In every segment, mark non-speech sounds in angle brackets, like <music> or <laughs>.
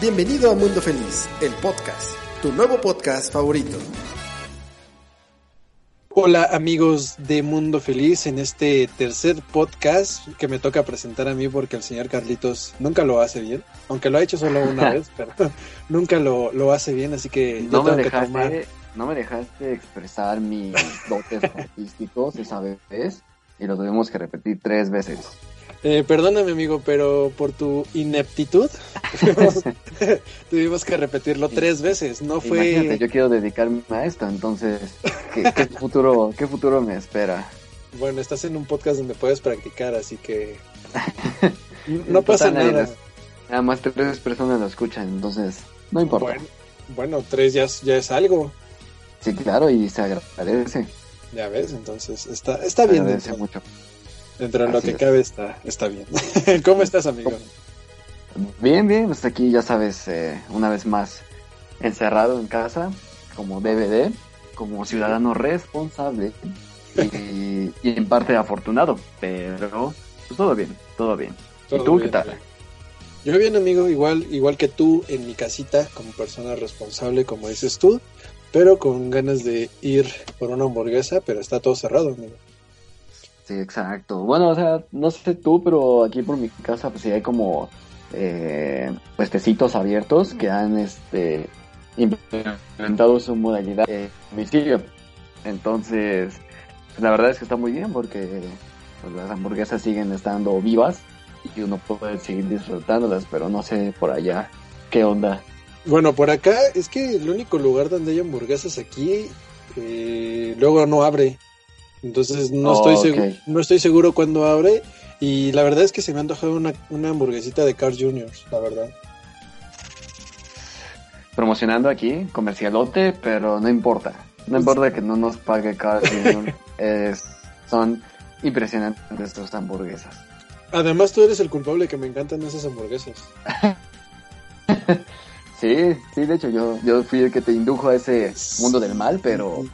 Bienvenido a Mundo Feliz, el podcast, tu nuevo podcast favorito. Hola amigos de Mundo Feliz, en este tercer podcast que me toca presentar a mí porque el señor Carlitos nunca lo hace bien, aunque lo ha hecho solo una <laughs> vez, pero <laughs> nunca lo, lo hace bien, así que no yo me tengo que dejaste, tomar... no me dejaste expresar mis dotes artísticos esa vez y lo tuvimos que repetir tres veces. Eh, perdóname amigo, pero por tu ineptitud tuvimos, <laughs> tuvimos que repetirlo tres veces, no fue... Imagínate, yo quiero dedicarme a esto, entonces, ¿qué, qué <laughs> futuro, qué futuro me espera? Bueno, estás en un podcast donde puedes practicar, así que <laughs> no pasa nada. las- Nada más tres personas lo escuchan, entonces no importa. Bueno, bueno, tres ya, es- ya es algo, Sí, claro, y se agradece. ya ves, entonces está, está Se bien agradece mucho. Dentro de lo Así que es. cabe está, está bien. <laughs> ¿Cómo estás, amigo? Bien, bien, hasta aquí ya sabes, eh, una vez más encerrado en casa, como DVD, como ciudadano responsable y, y en parte afortunado, pero pues todo bien, todo bien. Todo ¿Y tú bien, qué tal? amigo. Yo bien, amigo, igual, igual que tú en mi casita, como persona responsable, como dices tú, pero con ganas de ir por una hamburguesa, pero está todo cerrado, amigo. Sí, exacto. Bueno, o sea, no sé tú, pero aquí por mi casa pues sí hay como eh, puestecitos abiertos que han este implementado su modalidad de domicilio. Entonces, pues, la verdad es que está muy bien porque pues, las hamburguesas siguen estando vivas y uno puede seguir disfrutándolas, pero no sé por allá qué onda. Bueno, por acá es que el único lugar donde hay hamburguesas aquí eh, luego no abre. Entonces no, Oh, estoy ok. seguro, no estoy seguro cuándo abre. Y la verdad es que se me ha antojado una, una hamburguesita de Carl Jr., la verdad. Promocionando aquí, comercialote, pero no importa. No importa que no nos pague Carl <laughs> Jr. es, son impresionantes estas hamburguesas. Además, tú eres el culpable que me encantan esas hamburguesas. <laughs> Sí, sí, de hecho yo, yo fui el que te indujo a ese mundo del mal, pero,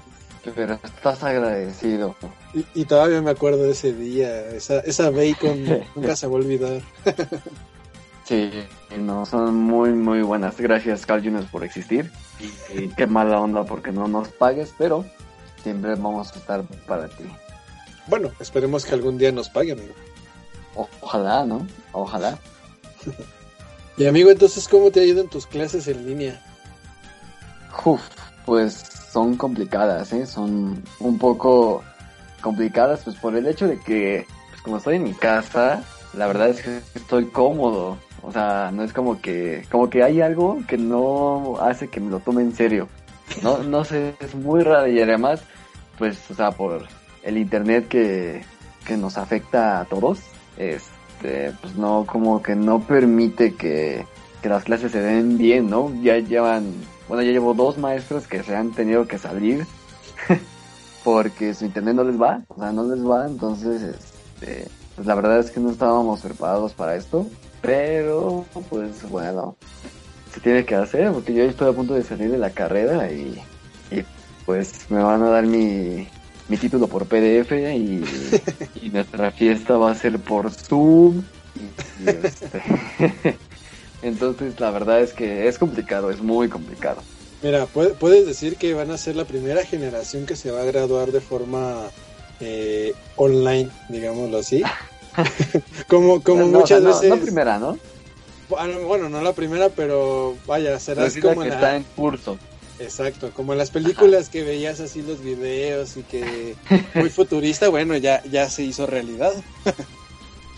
pero estás agradecido. Y, y todavía me acuerdo de ese día. Esa, esa bacon <laughs> nunca se va a olvidar. Sí, no, son muy, muy buenas. Gracias, Carl Jr. por existir. Y, y qué mala onda porque no nos pagues, pero siempre vamos a estar para ti. Bueno, esperemos que algún día nos pague, amigo. O- ojalá, ¿no? Ojalá. Y amigo, entonces, ¿cómo te ha ido en tus clases en línea? Uf, pues son complicadas, ¿eh? Son un poco complicadas, pues por el hecho de que, pues como estoy en mi casa, la verdad es que estoy cómodo. O sea, no es como que, como que hay algo que no hace que me lo tome en serio. No, no sé, es muy raro y además, pues, o sea, por el internet que, que nos afecta a todos, este, pues no, como que no permite que, que las clases se den bien, ¿no? Ya llevan, bueno, ya llevo dos maestros que se han tenido que salir <laughs> porque su internet no les va, o sea, no les va, entonces, este, pues la verdad es que no estábamos preparados para esto, pero, pues bueno, se tiene que hacer porque yo estoy a punto de salir de la carrera y, y pues me van a dar mi, mi título por PDF y, <laughs> y nuestra fiesta va a ser por Zoom. Y, y este, <laughs> entonces la verdad es que es complicado, es muy complicado. Mira, pu- puedes decir que van a ser la primera generación que se va a graduar de forma eh, online, digámoslo así. <laughs> como como No, muchas o sea, no- veces... No primera, ¿no? Bueno, no la primera, pero vaya, será la como que en está la... en curso. Exacto, como en las películas que veías así los videos y que muy futurista, bueno, ya, ya se hizo realidad. <laughs>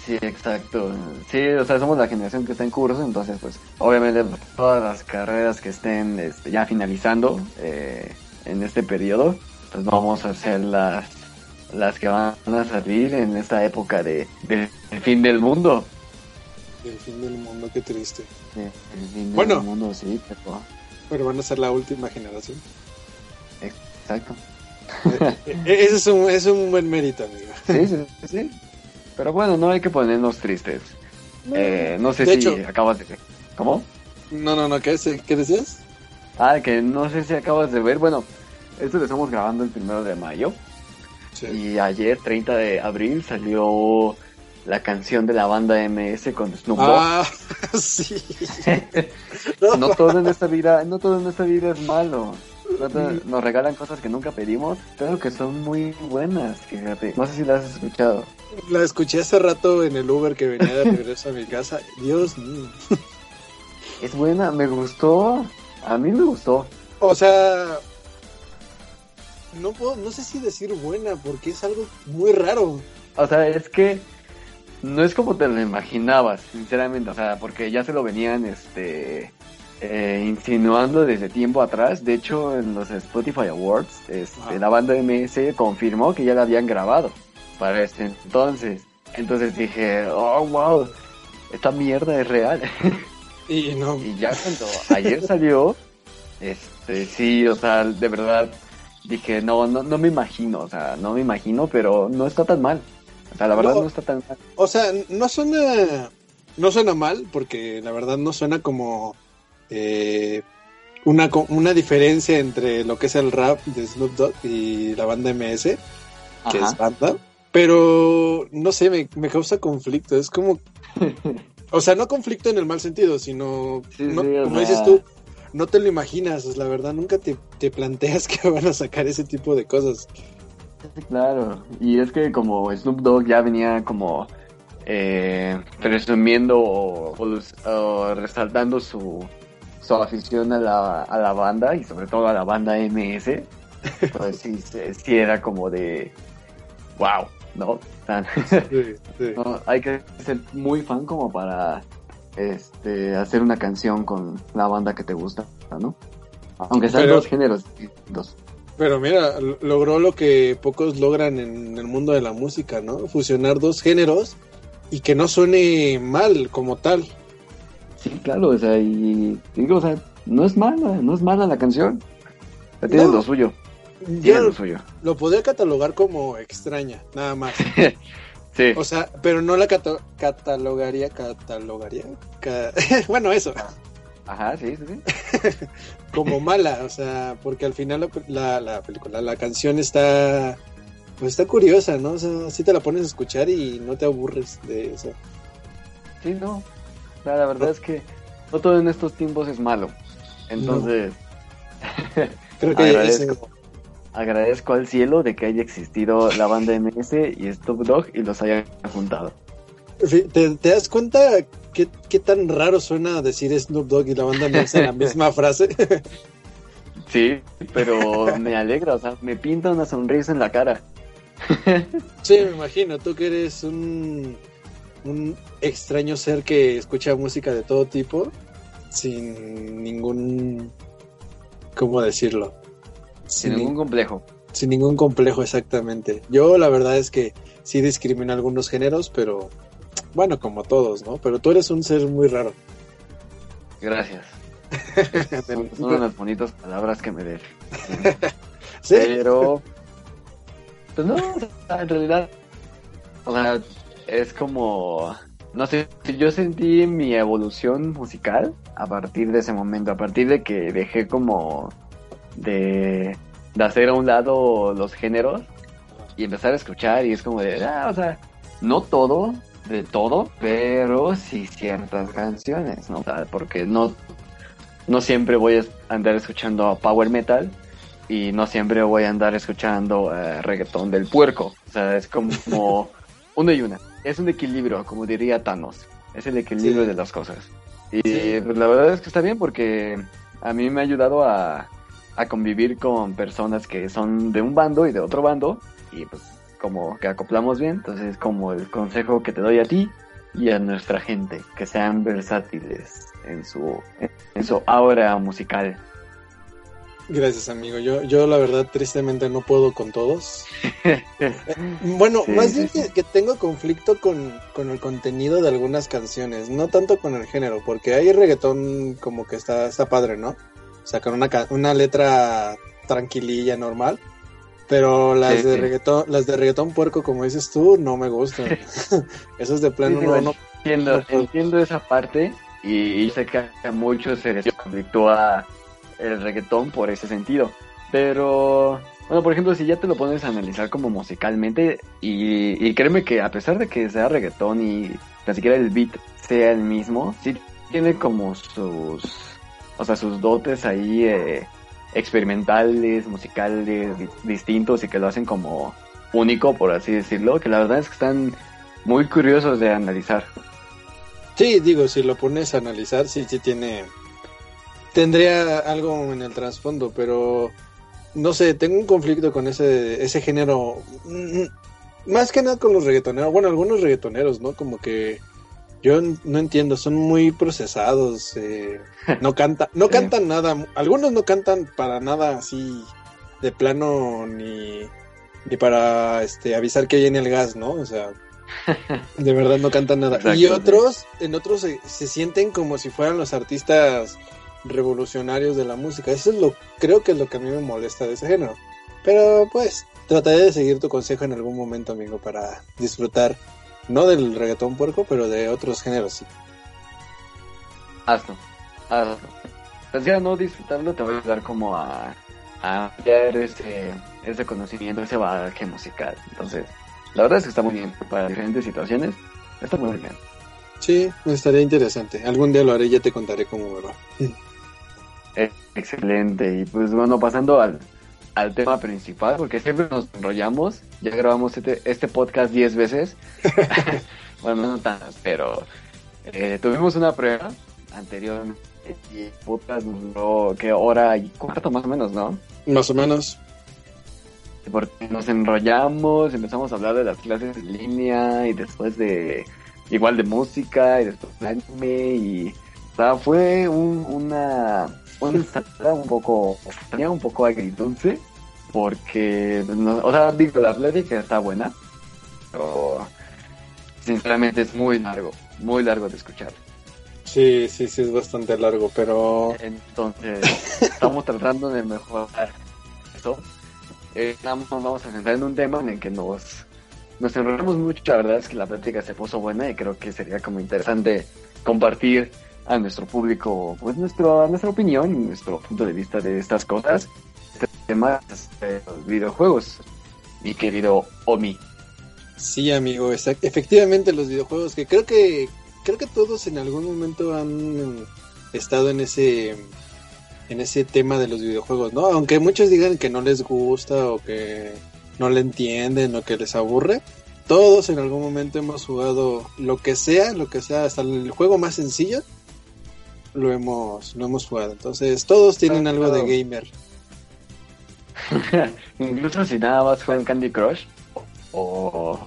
Sí, exacto. Sí, o sea, somos la generación que está en curso, entonces, pues, obviamente, todas las carreras que estén este, ya finalizando eh, en este periodo, pues vamos a ser las, las que van a salir en esta época de, de- del fin del mundo. El fin del mundo, qué triste. Sí, el fin del Bueno. mundo, sí, pero... Pero van a ser la última generación. Exacto. E- e- Ese es un, es un buen mérito, amigo. Sí, sí, sí. Pero bueno, no hay que ponernos tristes. Eh, no sé De si hecho- acabas de... ¿Cómo? No, no, no, ¿qué, es- qué decías? Ah, que no sé si acabas de ver. Bueno, esto lo estamos grabando el primero de mayo. Sí. Y ayer, 30 de abril, salió la canción de la banda MS con Snoop Dogg. Ah, <laughs> sí. No, <laughs> no todo en esta vida, no todo en esta vida es malo. Nos regalan cosas que nunca pedimos, pero que son muy buenas, fíjate. No sé si las has escuchado. La escuché hace rato en el Uber que venía de regreso a mi casa. Dios mío. Es buena, me gustó. A mí me gustó. O sea, no puedo, no sé si decir buena, porque es algo muy raro. O sea, es que no es como te lo imaginabas, sinceramente. O sea, porque ya se lo venían este eh, insinuando desde tiempo atrás. De hecho, en los Spotify Awards, este, la banda MS confirmó que ya la habían grabado para este entonces. Entonces dije, oh, wow, esta mierda es real. <laughs> Y no, Y ya cuando ayer salió, este, sí, o sea, de verdad, dije, no, no, no me imagino, o sea, no me imagino, pero no está tan mal. O sea, la verdad No. no, está tan mal. o sea, no suena, no suena mal, porque la verdad no suena como eh, una, una diferencia entre lo que es el rap de Snoop Dogg y la banda MS, que Ajá. es banda. Pero, no sé, me, me causa conflicto. Es como, <laughs> o sea, no conflicto en el mal sentido, sino, Sí, no- sí, como dices tú, no te lo imaginas, la verdad, nunca te, te planteas <laughs> que van a sacar ese tipo de cosas. Claro, y es que como Snoop Dogg ya venía como eh, presumiendo o, o- o resaltando su, su afición a la, a la banda y sobre todo a la banda MS, pues <laughs> sí, era como de wow, ¿no? Tan- Sí, sí. <laughs> no, hay que ser muy fan como para este hacer una canción con la banda que te gusta, ¿no? Aunque sean Pero- dos géneros distintos. Pero mira, logró lo que pocos logran en el mundo de la música, ¿no? Fusionar dos géneros y que no suene mal como tal. Sí, claro, o sea, y digo, o sea, no es mala, no es mala la canción. O sea, tiene No. lo suyo, tiene lo suyo. lo podría catalogar como extraña, nada más. <laughs> Sí, O sea, pero no la catalogaría, catalogaría, ca- <laughs> bueno, eso, ajá, sí, sí, sí. <laughs> como mala, o sea, porque al final la, la, la película, la canción está, pues está curiosa, ¿no? O sea, así te la pones a escuchar y no te aburres de eso. Sí, no. Sea, la verdad es que no todo en estos tiempos es malo. Entonces, <laughs> Creo que <laughs> agradezco, agradezco al cielo de que haya existido la banda MS y Snoop Dogg y los haya juntado. ¿Te, te das cuenta qué, qué tan raro suena decir Snoop Dogg y la banda no en la <laughs> misma frase? Sí, pero me alegra, o sea, me pinta una sonrisa en la cara. sí, me imagino, tú que eres un, un extraño ser que escucha música de todo tipo, sin ningún... ¿Cómo decirlo? Sin Sin, ningún complejo. sin ningún complejo exactamente. Yo la verdad es que sí discrimino algunos géneros, pero bueno, como todos, ¿no? Pero tú eres un ser muy raro. Gracias. <laughs> Son, son unas bonitas palabras que me des. <laughs> Sí, Pero, pues no, en realidad, o sea, es como, no sé, yo sentí mi evolución musical a partir de ese momento, a partir de que dejé como de, de hacer a un lado los géneros y empezar a escuchar y es como de, ah, o sea, no todo, de todo, pero sí ciertas canciones, ¿no? O sea, porque no, no siempre voy a andar escuchando power metal y no siempre voy a andar escuchando eh, reggaetón del puerco. O sea, es como <laughs> uno y una. Es un equilibrio, como diría Thanos. Es el equilibrio Sí. de las cosas. Y Sí. pues, la verdad es que está bien porque a mí me ha ayudado a, a convivir con personas que son de un bando y de otro bando. Y pues como que acoplamos bien. Entonces como el consejo que te doy a ti y a nuestra gente, que sean versátiles en su, en su aura musical. Gracias, amigo. Yo, yo la verdad, tristemente no puedo con todos. <laughs> bueno, más bien Que, tengo conflicto con, con, el contenido de algunas canciones, no tanto con el género, porque hay reggaetón como que está, está padre, ¿no? O sea, con una, una letra tranquililla, normal. Pero las de reggaetón, las de reggaetón puerco, como dices tú, no me gustan. <laughs> <laughs> Eso es de plano no, entiendo, entiendo esa parte y, sé que a muchos se les conflictúa el reggaetón por ese sentido. Pero, bueno, por ejemplo, si ya te lo pones a analizar como musicalmente, y, créeme que a pesar de que sea reggaetón y ni siquiera el beat sea el mismo, sí tiene como sus, o sea, sus dotes ahí eh, experimentales, musicales, distintos y que lo hacen como único, por así decirlo, que la verdad es que están muy curiosos de analizar. Sí, digo, si lo pones a analizar, sí, sí tiene tendría algo en el trasfondo, pero no sé, tengo un conflicto con ese, ese género. Mm, más que nada con los reggaetoneros. Bueno, algunos reggaetoneros, ¿no? Como que yo no entiendo, son muy procesados. Eh, no, canta, <laughs> no cantan nada. Algunos no cantan para nada así de plano ni, ni para este, avisar que viene el gas, ¿no? O sea, <laughs> de verdad no cantan nada. y otros, en otros se, se sienten como si fueran los artistas revolucionarios de la música. Eso es lo, creo que es lo que a mí me molesta de ese género. Pero pues, trataré de seguir tu consejo en algún momento, amigo, para disfrutar, no del reggaetón puerco, pero de otros géneros, sí. Hazlo, hazlo. Pues ya no disfrutarlo te voy a ayudar como a, a ampliar ese, ese conocimiento, ese bagaje musical. Entonces, la verdad es que está muy bien para diferentes situaciones. Está muy bien. Sí, estaría interesante. Algún día lo haré y ya te contaré cómo me va. Excelente. Y pues bueno, pasando al, al tema principal, porque siempre nos enrollamos. Ya grabamos este, este podcast 10 veces. <laughs> <laughs> bueno, no tantas, pero eh, tuvimos una prueba anterior y el podcast duró, ¿qué hora y cuarto más o menos, no? Más o menos. Porque nos enrollamos, empezamos a hablar de las clases en línea y después de igual de música y después de anime y o sea, fue un, una <laughs> un poco, tenía un poco agridulce, porque, o sea, digo, la plática está buena, pero sinceramente es muy largo, muy largo de escuchar. Sí, sí, sí, es bastante largo, pero... Entonces, estamos tratando de mejorar eso. Eh, vamos a centrar en un tema en el que nos, nos enrolamos mucho. La verdad es que la plática se puso buena y creo que sería como interesante compartir a nuestro público pues nuestro, nuestra opinión nuestro punto de vista de estas cosas. Este tema de los videojuegos, mi querido Omi. Sí, amigo, efectivamente los videojuegos que creo que creo que todos en algún momento han estado en ese en ese tema de los videojuegos, ¿no? Aunque muchos digan que no les gusta o que no le entienden o que les aburre, todos en algún momento hemos jugado lo que sea, lo que sea, hasta el juego más sencillo, lo hemos, lo hemos jugado. Entonces, todos tienen algo de gamer. <laughs> Incluso si nada más juegan Candy Crush o,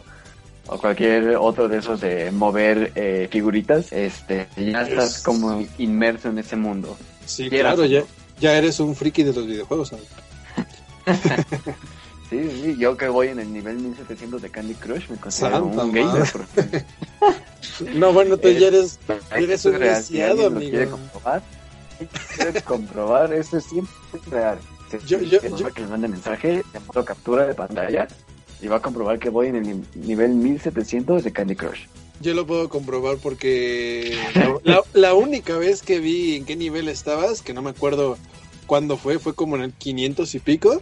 o cualquier otro de esos de mover eh, figuritas, este, ya estás como inmerso en ese mundo. Sí, claro, ya, ya eres un friki de los videojuegos. <laughs> Sí, sí, yo que voy en el nivel 1700 de Candy Crush me considero un gamer. <laughs> no, bueno, tú ya eres, eres un deseado, amigo. ¿Quiere comprobar? ¿Quieres comprobar? Eso es siempre real. Yo, yo, yo... Que me mande mensaje, le mando captura de pantalla y va a comprobar que voy en el nivel 1700 de Candy Crush. Yo lo puedo comprobar porque <laughs> la, la, única vez que vi en qué nivel estabas, que no me acuerdo cuándo fue, fue como en el 500 y pico.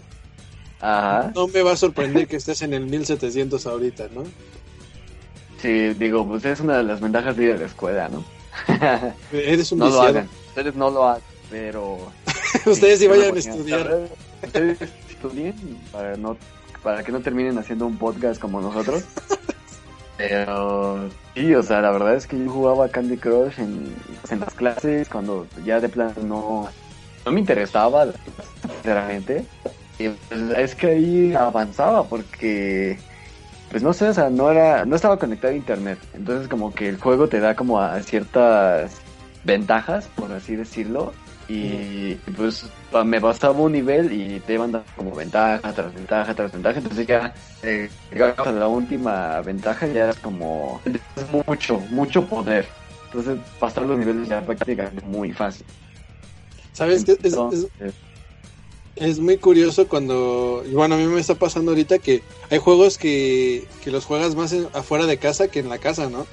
No me va a sorprender que estés en el 1700 ahorita, ¿no? Sí, digo, pues es una de las ventajas de ir a la escuela, ¿no? Eres un No lo hagan, ustedes no lo hagan, pero... <laughs> ustedes sí vayan a estudiar. Ustedes estudien para, no, para que no terminen haciendo un podcast como nosotros. <laughs> Pero sí, o sea, la verdad es que yo jugaba Candy Crush en, en las clases cuando ya de plano no, no me interesaba, sinceramente. Y pues, es que ahí avanzaba porque, pues no sé, o sea, no era, no estaba conectado a internet. Entonces como que el juego te da como a ciertas ventajas, por así decirlo. Y pues me bastaba un nivel y te iban dando como ventaja tras ventaja tras ventaja. Entonces ya eh, a la última ventaja ya es como mucho, mucho poder. Entonces pasar los niveles ya prácticamente muy fácil. ¿Sabes qué? Es, es, muy curioso cuando, bueno, a mí me está pasando ahorita que hay juegos que, que los juegas más afuera de casa que en la casa, ¿no?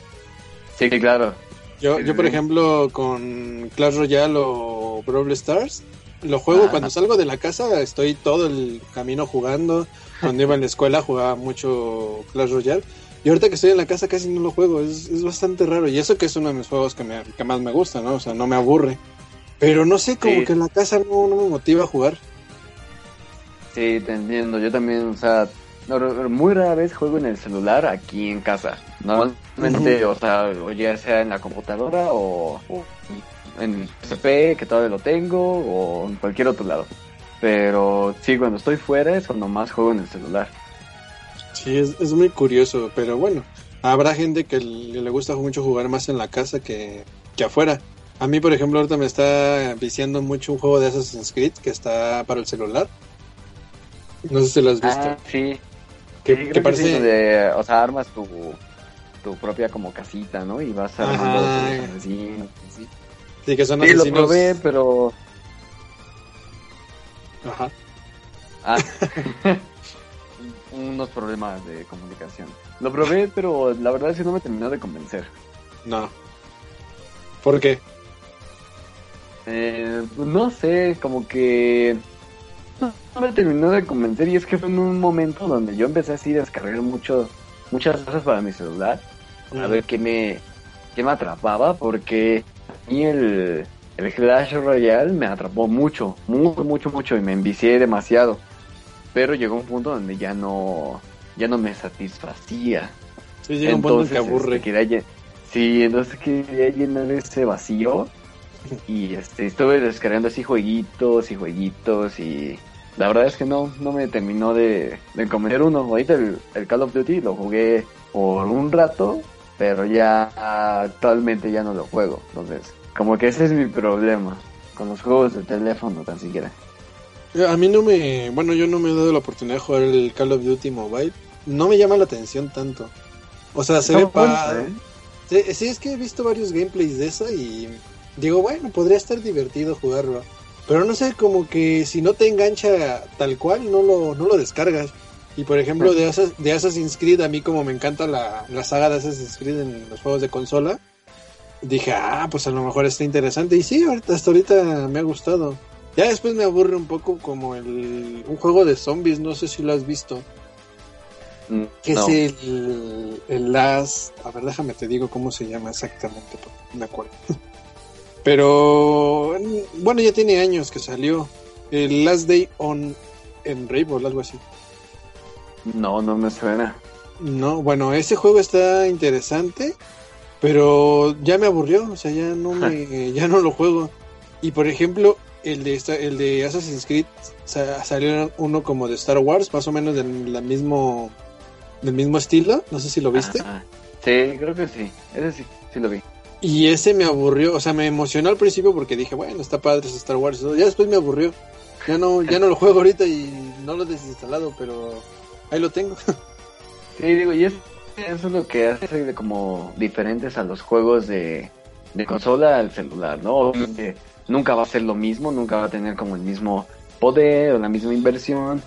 Sí, claro. Yo, yo por ejemplo, con Clash Royale o Brawl Stars, lo juego cuando salgo de la casa, estoy todo el camino jugando. Cuando iba en la escuela jugaba mucho Clash Royale. Y ahorita que estoy en la casa casi no lo juego, es, es bastante raro. Y eso que es uno de mis juegos que, me, que más me gusta, ¿no? O sea, no me aburre. Pero no sé, como que en la casa no, no me motiva a jugar. Sí, te entiendo. Yo también, o sea, muy rara vez juego en el celular aquí en casa. Normalmente, o sea, o ya sea en la computadora o, en el PC, que todavía lo tengo, o en cualquier otro lado. Pero sí, cuando estoy fuera es cuando más juego en el celular. Sí, es, es muy curioso, pero bueno, habrá gente que le gusta mucho jugar más en la casa que, que afuera. A mí, por ejemplo, ahorita me está viciando mucho un juego de Assassin's Creed que está para el celular. No sé si lo has visto. Ah, sí, que, parece... de, o sea, armas tu, tu propia como casita, ¿no? Y vas armando los asesinos. Sí. sí, que son sí, lo probé, pero... Ajá. Ah. <laughs> Unos problemas de comunicación. Lo probé, pero la verdad es que no me terminó de convencer. No. ¿Por qué? Eh, no sé, como que no me terminó de convencer y es que fue en un momento donde yo empecé así a descargar mucho, muchas cosas para mi celular a ver qué me, qué me atrapaba porque a mí el, el Clash Royale me atrapó mucho, mucho, mucho, mucho y me envicié demasiado. Pero llegó un punto donde ya no, ya no me satisfacía. Sí, llega un punto que aburre. Este, sí, entonces quería llenar ese vacío y este, estuve descargando así jueguitos y jueguitos y la verdad es que no, no me terminó de, de convencer uno. Ahorita el, Call of Duty lo jugué por un rato, pero ya actualmente ya no lo juego. Entonces, como que ese es mi problema con los juegos de teléfono tan siquiera. A mí no me, bueno, yo no me he dado la oportunidad de jugar el Call of Duty Mobile. No me llama la atención tanto. O sea, se ve para... ¿eh? Sí, es que he visto varios gameplays de eso y digo, bueno, podría estar divertido jugarlo. Pero no sé, como que si no te engancha tal cual, no lo, no lo descargas. Y por ejemplo, de, de Assassin's Creed, a mí como me encanta la, la saga de Assassin's Creed en los juegos de consola, dije, ah, pues a lo mejor está interesante. Y sí, hasta ahorita me ha gustado. Ya después me aburre un poco como el, un juego de zombies, no sé si lo has visto. Mm, que es el, el Last... A ver, déjame te digo cómo se llama exactamente, me acuerdo. <laughs> Pero bueno, ya tiene años que salió. El Last Day on en Rainbow, algo así. No, no me suena. No, bueno, ese juego está interesante, pero ya me aburrió, o sea, ya no me, <laughs> ya no lo juego. Y por ejemplo, el de el de Assassin's Creed salió uno como de Star Wars, más o menos del mismo del mismo estilo, no sé si lo viste. Sí, creo que sí. Ese sí, sí lo vi. Y ese me aburrió, o sea, me emocionó al principio porque dije, bueno, está padre es Star Wars. Ya después me aburrió. Ya no, ya no lo juego ahorita y no lo he desinstalado, pero ahí lo tengo. <laughs> Sí, digo, y eso es lo que hace como diferentes a los juegos de, de consola al celular, ¿no? nunca va a ser lo mismo, nunca va a tener como el mismo poder o la misma inversión,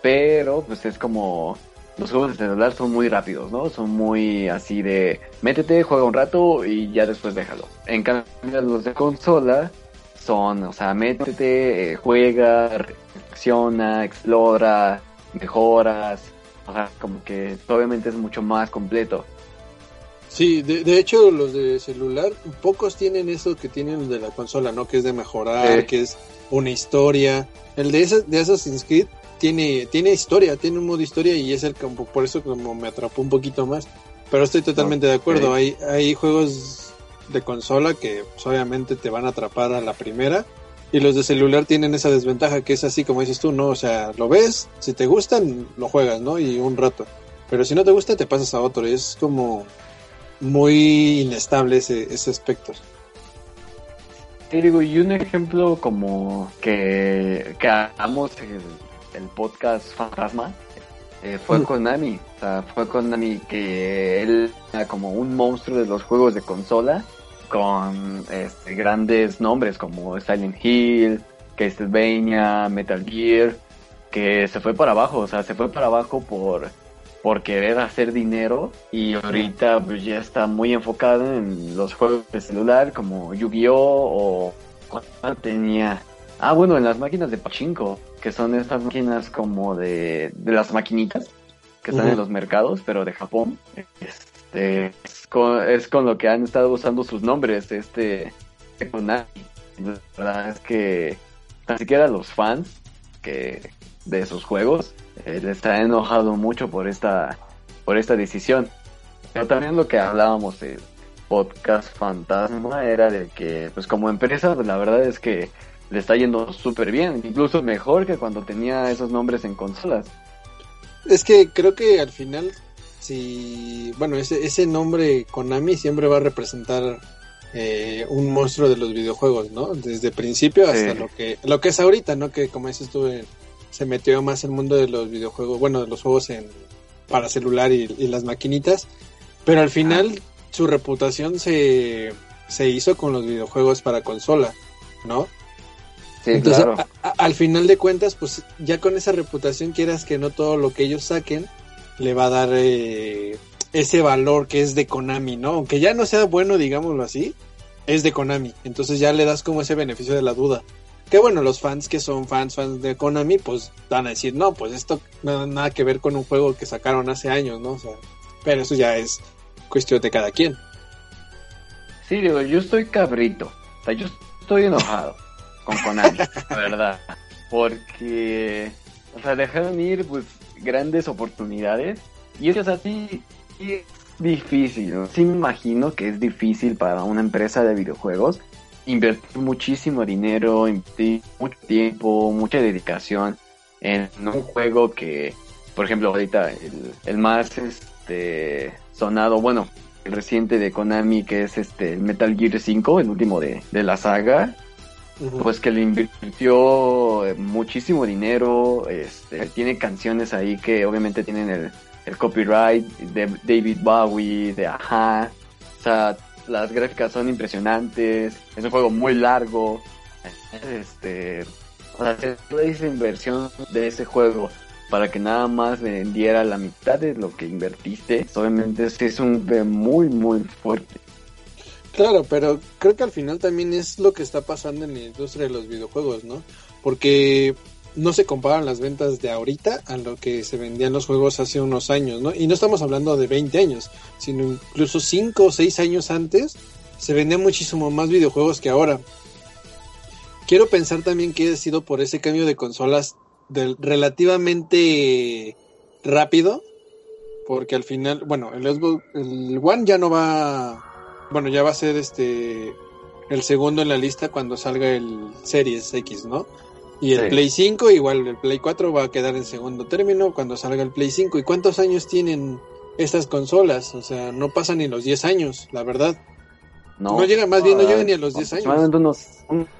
pero pues es como los juegos de celular son muy rápidos, ¿no? Son muy así de métete, juega un rato y ya después déjalo. En cambio, los de consola son, o sea, métete, eh, juega, reflexiona, explora, mejoras. O sea, como que obviamente es mucho más completo. Sí, de, hecho los de celular, pocos tienen eso que tienen los de la consola, ¿no? Que es de mejorar, que es una historia. El de, esa, de Assassin's Creed tiene, tiene historia, tiene un modo historia y es el campo, por eso como me atrapó un poquito más. Pero estoy totalmente de acuerdo, hay, hay juegos de consola que pues, obviamente te van a atrapar a la primera y los de celular tienen esa desventaja que es así como dices tú, ¿no? O sea, lo ves, si te gustan, lo juegas, ¿no? Y un rato. Pero si no te gusta, te pasas a otro. Y es como muy inestable ese, ese aspecto. Sí, digo, y un ejemplo como que, que hagamos el, podcast Fantasma eh, fue con Nami. O sea, fue con Nami que él era como un monstruo de los juegos de consola con este, grandes nombres como Silent Hill, Castlevania, Metal Gear, que se fue para abajo, o sea, se fue para abajo por, por querer hacer dinero y ahorita pues, ya está muy enfocado en los juegos de celular como Yu-Gi-Oh! o tenía... Ah, bueno, en las máquinas de pachinko, que son estas máquinas como de, de las maquinitas que están en los mercados, pero de Japón. Este, es, con, es con lo que han estado usando sus nombres, este, Konami. La verdad es que ni siquiera los fans que de esos juegos eh, les ha enojado mucho por esta por esta decisión. Pero también lo que hablábamos de podcast fantasma era de que pues como empresa pues, la verdad es que le está yendo súper bien, incluso mejor que cuando tenía esos nombres en consolas. Es que creo que al final, si, bueno, ese, ese nombre Konami siempre va a representar eh, un monstruo de los videojuegos, ¿no? Desde principio hasta lo que lo que es ahorita, ¿no? Que como dices tú, eh, se metió más el mundo de los videojuegos, bueno, de los juegos en para celular y, las maquinitas, pero al final su reputación se, se hizo con los videojuegos para consola, ¿no? Entonces, al final de cuentas, pues ya con esa reputación quieras que no todo lo que ellos saquen le va a dar eh, ese valor que es de Konami, ¿no? Aunque ya no sea bueno, digámoslo así, es de Konami. Entonces ya le das como ese beneficio de la duda. Que bueno, los fans que son fans, fans de Konami, pues van a decir, no, pues esto no nada que ver con un juego que sacaron hace años, ¿no? O sea, pero eso ya es cuestión de cada quien. Sí, digo, yo estoy cabrito. O sea, yo estoy enojado con Konami, <laughs> la verdad. Porque, o sea, dejaron ir pues grandes oportunidades. Y es así es difícil. Sí me imagino que es difícil para una empresa de videojuegos invertir muchísimo dinero, invertir mucho tiempo, mucha dedicación en un juego que, por ejemplo, ahorita el, el más este sonado, bueno, el reciente de Konami que es este Metal Gear 5, el último de, de la saga, pues que le invirtió muchísimo dinero, este, tiene canciones ahí que obviamente tienen el, el copyright de David Bowie, de Aja, o sea, las gráficas son impresionantes, es un juego muy largo, este, o sea, esa inversión de ese juego para que nada más vendiera la mitad de lo que invertiste, obviamente es un muy, muy fuerte. Claro, pero creo que al final también es lo que está pasando en la industria de los videojuegos, ¿no? Porque no se comparan las ventas de ahorita a lo que se vendían los juegos hace unos años, ¿no? Y no estamos hablando de 20 años, sino incluso 5 o 6 años antes se vendían muchísimo más videojuegos que ahora. Quiero pensar también que ha sido por ese cambio de consolas del relativamente rápido, porque al final, bueno, el, el One ya no va bueno, ya va a ser este el segundo en la lista cuando salga el Series X, ¿no? Y el Play 5, igual el Play 4 va a quedar en segundo término cuando salga el Play 5. ¿Y cuántos años tienen estas consolas? O sea, no pasan ni los 10 años, la verdad. No, no llega, más bien no llega ni a los 10 años. Unos,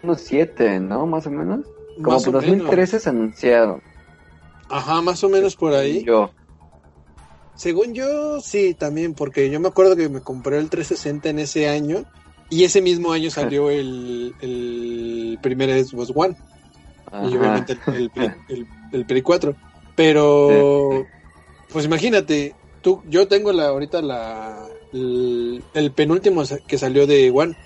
unos 7, ¿no? Más o menos. Como por 2013 se anunciaron. Ajá, más o menos por ahí. Yo. Según yo, sí, también, porque yo me acuerdo que me compré el 360 en ese año y ese mismo año <laughs> salió el, el primer Xbox One. Y obviamente el, el, <laughs> el, Play 4. Pero, pues imagínate, tú, yo tengo la ahorita la el, penúltimo que salió de One,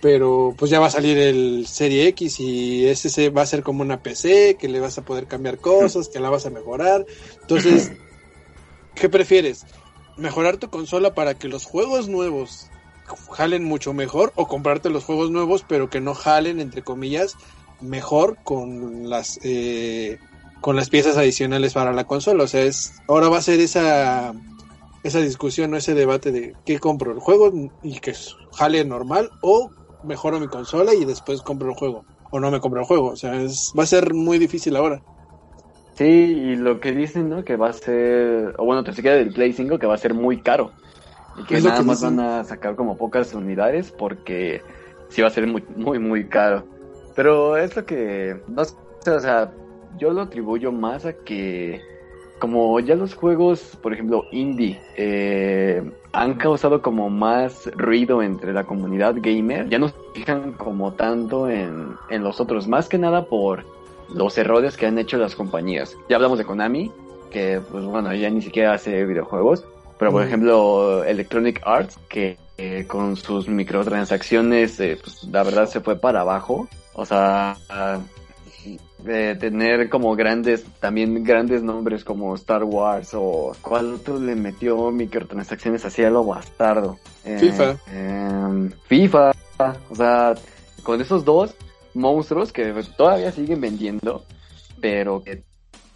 pero pues ya va a salir el Serie X y ese va a ser como una PC, que le vas a poder cambiar cosas, que la vas a mejorar. Entonces, <laughs> ¿Qué prefieres? ¿Mejorar tu consola para que los juegos nuevos jalen mucho mejor o comprarte los juegos nuevos pero que no jalen, entre comillas, mejor con las eh, con las piezas adicionales para la consola? O sea, es ahora va a ser esa esa discusión o ese debate de qué compro el juego y que jale normal o mejoro mi consola y después compro el juego o no me compro el juego. O sea, es, va a ser muy difícil ahora. Sí, y lo que dicen, ¿no? Que va a ser, o bueno, te siquiera del Play 5, que va a ser muy caro. Y que nada más van a sacar como pocas unidades porque sí va a ser muy, muy, muy caro. Pero es lo que, no sé, o sea, yo lo atribuyo más a que como ya los juegos, por ejemplo, indie, eh, han causado como más ruido entre la comunidad gamer, ya no se fijan como tanto en, en los otros, más que nada por los errores que han hecho las compañías. Ya hablamos de Konami, que pues bueno, ya ni siquiera hace videojuegos, pero por Mm. ejemplo Electronic Arts, que eh, con sus microtransacciones, eh, pues la verdad se fue para abajo. O sea, ah, de tener como grandes, también grandes nombres como Star Wars o cuál otro le metió microtransacciones así a lo bastardo. Eh, FIFA. em, FIFA. O sea, con esos dos monstruos que todavía siguen vendiendo, pero que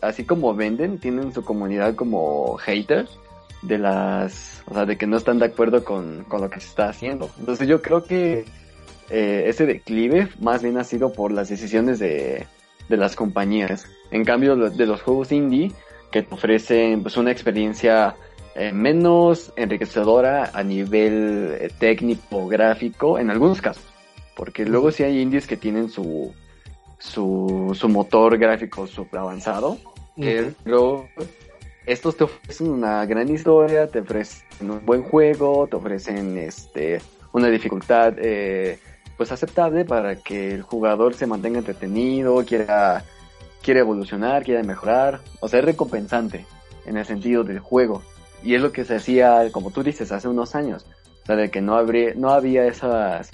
así como venden, tienen su comunidad como haters de las, o sea, de que no están de acuerdo con, con lo que se está haciendo. Entonces yo creo que eh, ese declive más bien ha sido por las decisiones de, de las compañías. En cambio, de los juegos indie, que te ofrecen pues una experiencia eh, menos enriquecedora a nivel eh, técnico, gráfico, en algunos casos. Porque luego sí hay indies que tienen su, su, su motor gráfico super avanzado, que estos te ofrecen una gran historia, te ofrecen un buen juego, te ofrecen este una dificultad eh, pues aceptable para que el jugador se mantenga entretenido, quiera, quiera evolucionar, quiera mejorar, o sea, es recompensante en el sentido del juego. Y es lo que se hacía, como tú dices, hace unos años. O sea, de que no, habría, no había esas,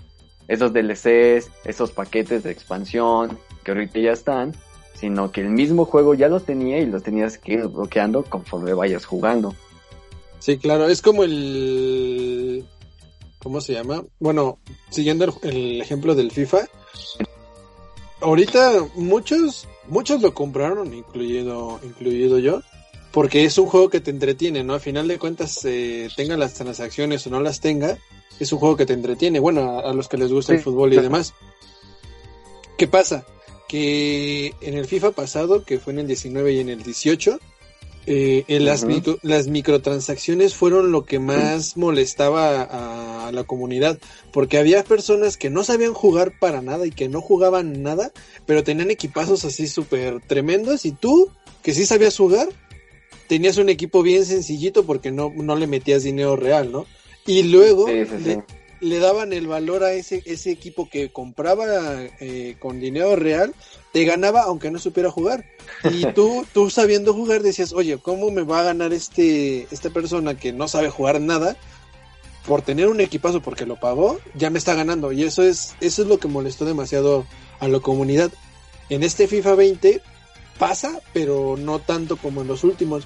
esos DLCs, esos paquetes de expansión que ahorita ya están, sino que el mismo juego ya los tenía y los tenías que ir bloqueando conforme vayas jugando. Sí, claro, es como el... ¿Cómo se llama? Bueno, siguiendo el, ejemplo del FIFA, ahorita muchos, muchos lo compraron, incluido, incluido yo, porque es un juego que te entretiene, ¿no? A final de cuentas, eh, tenga las transacciones o no las tenga, es un juego que te entretiene, bueno, a, a los que les gusta el fútbol y claro. demás. ¿Qué pasa? Que en el FIFA pasado, que fue en el 19 y en el 18, eh, en las, micro- las microtransacciones fueron lo que más molestaba a, a la comunidad, porque había personas que no sabían jugar para nada y que no jugaban nada, pero tenían equipazos así súper tremendos y tú, que sí sabías jugar, tenías un equipo bien sencillito porque no, no le metías dinero real, ¿no? Y luego Sí, sí, sí. le, le daban el valor a ese, ese equipo que compraba eh, con dinero real, te ganaba aunque no supiera jugar. Y <laughs> tú, tú sabiendo jugar decías, oye, ¿cómo me va a ganar este, esta persona que no sabe jugar nada? Por tener un equipazo porque lo pagó, ya me está ganando. Y eso es, eso es lo que molestó demasiado a la comunidad. En este FIFA 20 pasa, pero no tanto como en los últimos.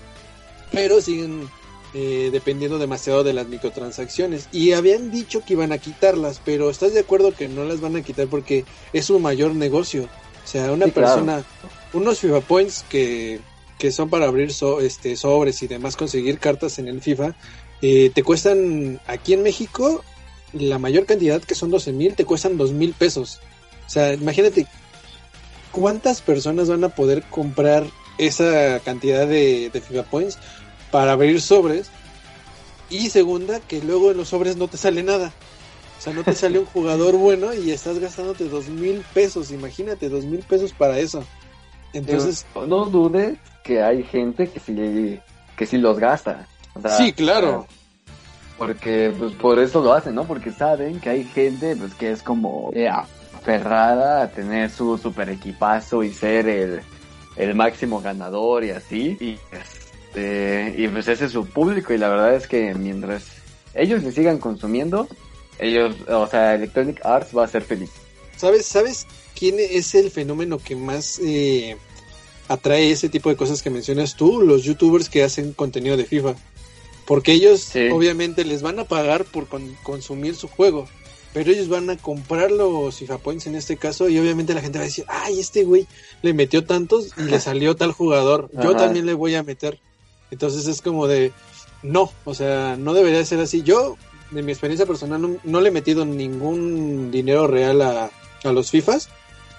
Pero siguen eh, dependiendo demasiado de las microtransacciones. Y habían dicho que iban a quitarlas, pero ¿estás de acuerdo que no las van a quitar porque es su mayor negocio? O sea, una Sí, claro. persona, unos FIFA Points que, que son para abrir so- este, sobres y demás, conseguir cartas en el FIFA, eh, te cuestan aquí en México, la mayor cantidad que son 12 mil, te cuestan 2 mil pesos. O sea, imagínate cuántas personas van a poder comprar esa cantidad de, de FIFA Points para abrir sobres. Y segunda, que luego en los sobres no te sale nada. O sea, no te sale un <laughs> jugador bueno y estás gastándote dos mil pesos. Imagínate, dos mil pesos para eso. Entonces, no, no dudes que hay gente que sí, que sí los gasta. O sea, sí, claro. Porque pues por eso lo hacen, ¿no? Porque saben que hay gente pues que es como eh, aferrada a tener su super equipazo y ser el, el máximo ganador y así. Y, este, y pues ese es su público y la verdad es que mientras ellos le sigan consumiendo, ellos, o sea, Electronic Arts va a ser feliz. ¿Sabes, ¿Sabes quién es el fenómeno que más eh, atrae ese tipo de cosas que mencionas tú? Los youtubers que hacen contenido de FIFA. Porque ellos Sí. obviamente les van a pagar por con- consumir su juego. Pero ellos van a comprar los FIFA Points en este caso y obviamente la gente va a decir, ay, este güey le metió tantos y le <laughs> salió tal jugador. Yo Ajá. también le voy a meter. Entonces es como de, no, o sea, no debería ser así. Yo, de mi experiencia personal, no, no le he metido ningún dinero real a, a los FIFAs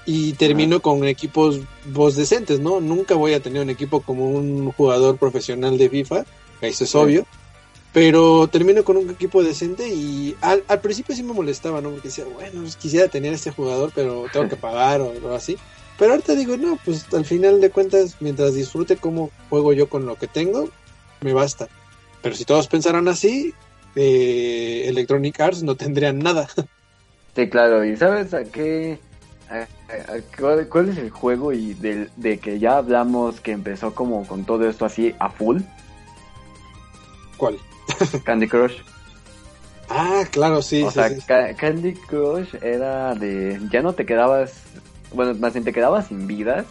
y termino con equipos vos decentes, ¿no? Nunca voy a tener un equipo como un jugador profesional de FIFA, eso es Sí. obvio. Pero termino con un equipo decente y al, al principio sí me molestaba, ¿no? Porque decía, bueno, pues quisiera tener este jugador, pero tengo que pagar o algo así. Pero ahorita digo, no, pues al final de cuentas, mientras disfrute cómo juego yo con lo que tengo, me basta. Pero si todos pensaran así, eh, Electronic Arts no tendrían nada. <laughs> Sí, claro, y ¿sabes a qué? a- a- cuál, cuál es el juego y del, de que ya hablamos que empezó como con todo esto así a full? ¿Cuál? <laughs> Candy Crush. Ah, claro, sí. o sí, sea, sí. Ca- Candy Crush era de. Ya no te quedabas. Bueno, más bien te quedabas sin vidas.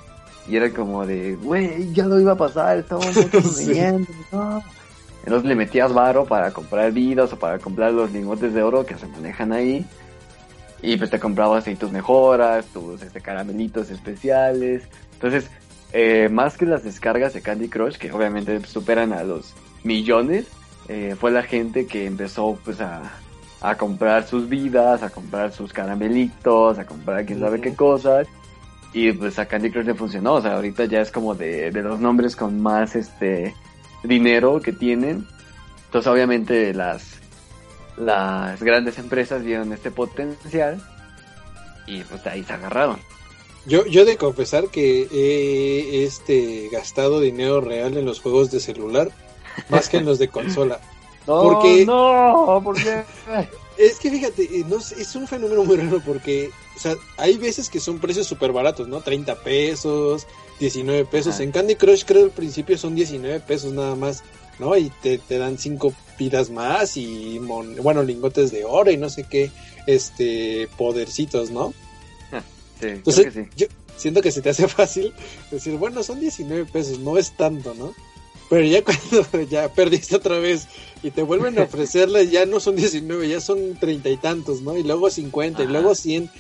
Y era como de, güey, ya lo iba a pasar, estamos <laughs> viviendo, no. Entonces le metías varo para comprar vidas o para comprar los lingotes de oro que se manejan ahí. Y pues te comprabas ahí tus mejoras, tus este, caramelitos especiales. Entonces, eh, más que las descargas de Candy Crush, que obviamente superan a los millones, eh, fue la gente que empezó pues a, a comprar sus vidas, a comprar sus caramelitos, a comprar quién sabe qué cosas. Y pues a Candy Crush le funcionó. O sea, ahorita ya es como de, de los nombres con más este dinero que tienen. Entonces obviamente las, las grandes empresas vieron este potencial y pues ahí se agarraron. Yo, yo he de confesar que he este, gastado dinero real en los juegos de celular más que en los de consola. No, Porque- no, ¿por qué? <laughs> Es que fíjate, eh, no es un fenómeno muy raro porque, o sea, hay veces que son precios súper baratos, ¿no? 30 pesos, 19 pesos. Ajá. En Candy Crush creo al principio son 19 pesos nada más, ¿no? Y te, te dan 5 vidas más y, mon- bueno, lingotes de oro y no sé qué, este, podercitos, ¿no? Sí, Entonces, creo que sí. yo siento que se te hace <laughs> fácil decir, bueno, son 19 pesos, no es tanto, ¿no? Pero ya <laughs> cuando ya perdiste otra vez y te vuelven a <laughs> ofrecerle, ya no son 19, ya son treinta y tantos, ¿no? Y luego 50 y luego 100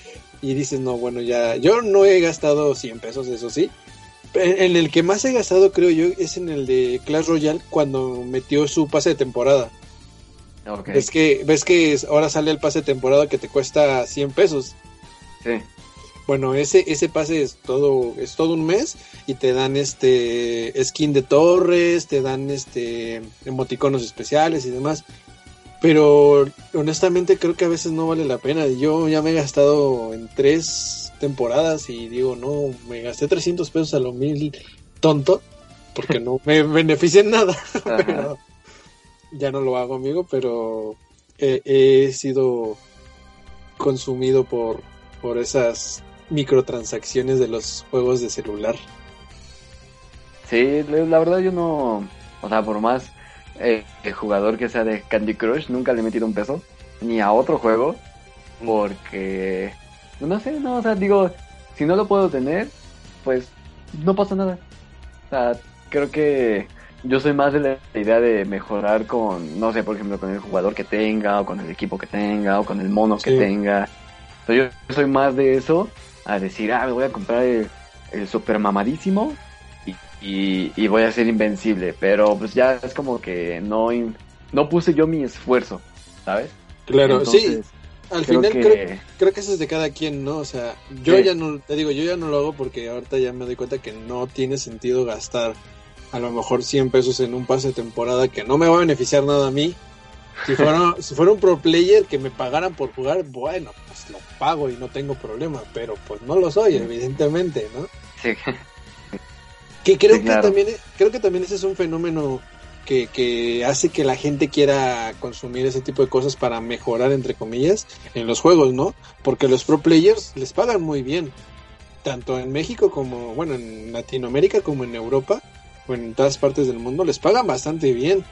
y dices, no, bueno, ya, yo no he gastado 100 pesos, eso sí. En el que más he gastado, creo yo, es en el de Clash Royale cuando metió su pase de temporada. Ok, Ves que, ves que es- ahora sale el pase de temporada que te cuesta 100 pesos. sí. Bueno, ese, ese pase es todo, es todo un mes y te dan este skin de torres, te dan este emoticonos especiales y demás. Pero honestamente creo que a veces no vale la pena. Yo ya me he gastado en tres temporadas y digo, no, me gasté 300 pesos a lo mil tonto porque no me <laughs> beneficia en nada. <laughs> Pero ya no lo hago, amigo, pero he, he sido consumido por, por esas microtransacciones de los juegos de celular. Sí, la verdad yo no, o sea, por más eh, el jugador que sea de Candy Crush, nunca le he metido un peso, ni a otro juego, porque, no sé, no, o sea, digo, si no lo puedo tener, pues no pasa nada. O sea, creo que yo soy más de la idea de mejorar con, no sé, por ejemplo, con el jugador que tenga, o con el equipo que tenga, o con el mono que tenga. Entonces yo soy más de eso, a decir, ah, me voy a comprar el, el super mamadísimo y, y, y voy a ser invencible. Pero pues ya es como que no, no puse yo mi esfuerzo, ¿sabes? Claro, sí, Entonces, al creo final que... creo, creo que eso es de cada quien, ¿no? O sea, yo Sí. ya no, te digo, yo ya no lo hago porque ahorita ya me doy cuenta que no tiene sentido gastar a lo mejor 100 pesos en un pase de temporada que no me va a beneficiar nada a mí. Si fuera, si fuera un pro player que me pagaran por jugar, bueno, pues lo pago y no tengo problema, pero pues no lo soy, evidentemente, ¿no? Sí, Que creo Sí, que también creo que también ese es un fenómeno que, que hace que la gente quiera consumir ese tipo de cosas para mejorar entre comillas en los juegos, ¿no? Porque los pro players les pagan muy bien, tanto en México como bueno en Latinoamérica como en Europa o en todas partes del mundo les pagan bastante bien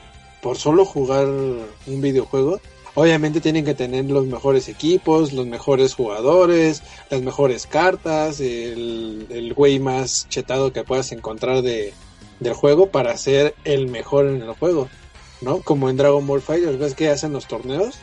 por solo jugar un videojuego. Obviamente tienen que tener los mejores equipos, los mejores jugadores, las mejores cartas, el, el güey más chetado que puedas encontrar de, del juego para ser el mejor en el juego, ¿no? Como en Dragon Ball Fighters, ¿ves que hacen los torneos?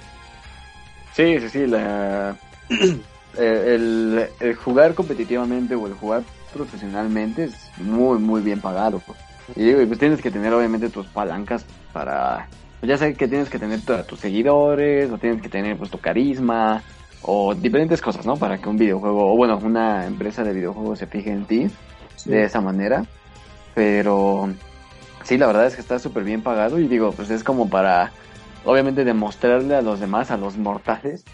sí, sí, sí, la... <clears throat> eh, el, el jugar competitivamente o el jugar profesionalmente es muy, muy bien pagado. pues. Y digo, pues tienes que tener obviamente tus palancas para... pues ya sé que tienes que tener a tus seguidores, o tienes que tener pues tu carisma, o diferentes cosas, ¿no? Para que un videojuego, o bueno, una empresa de videojuegos se fije en ti de esa manera. Pero sí, la verdad es que está súper bien pagado y digo, pues es como para obviamente demostrarle a los demás, a los mortales,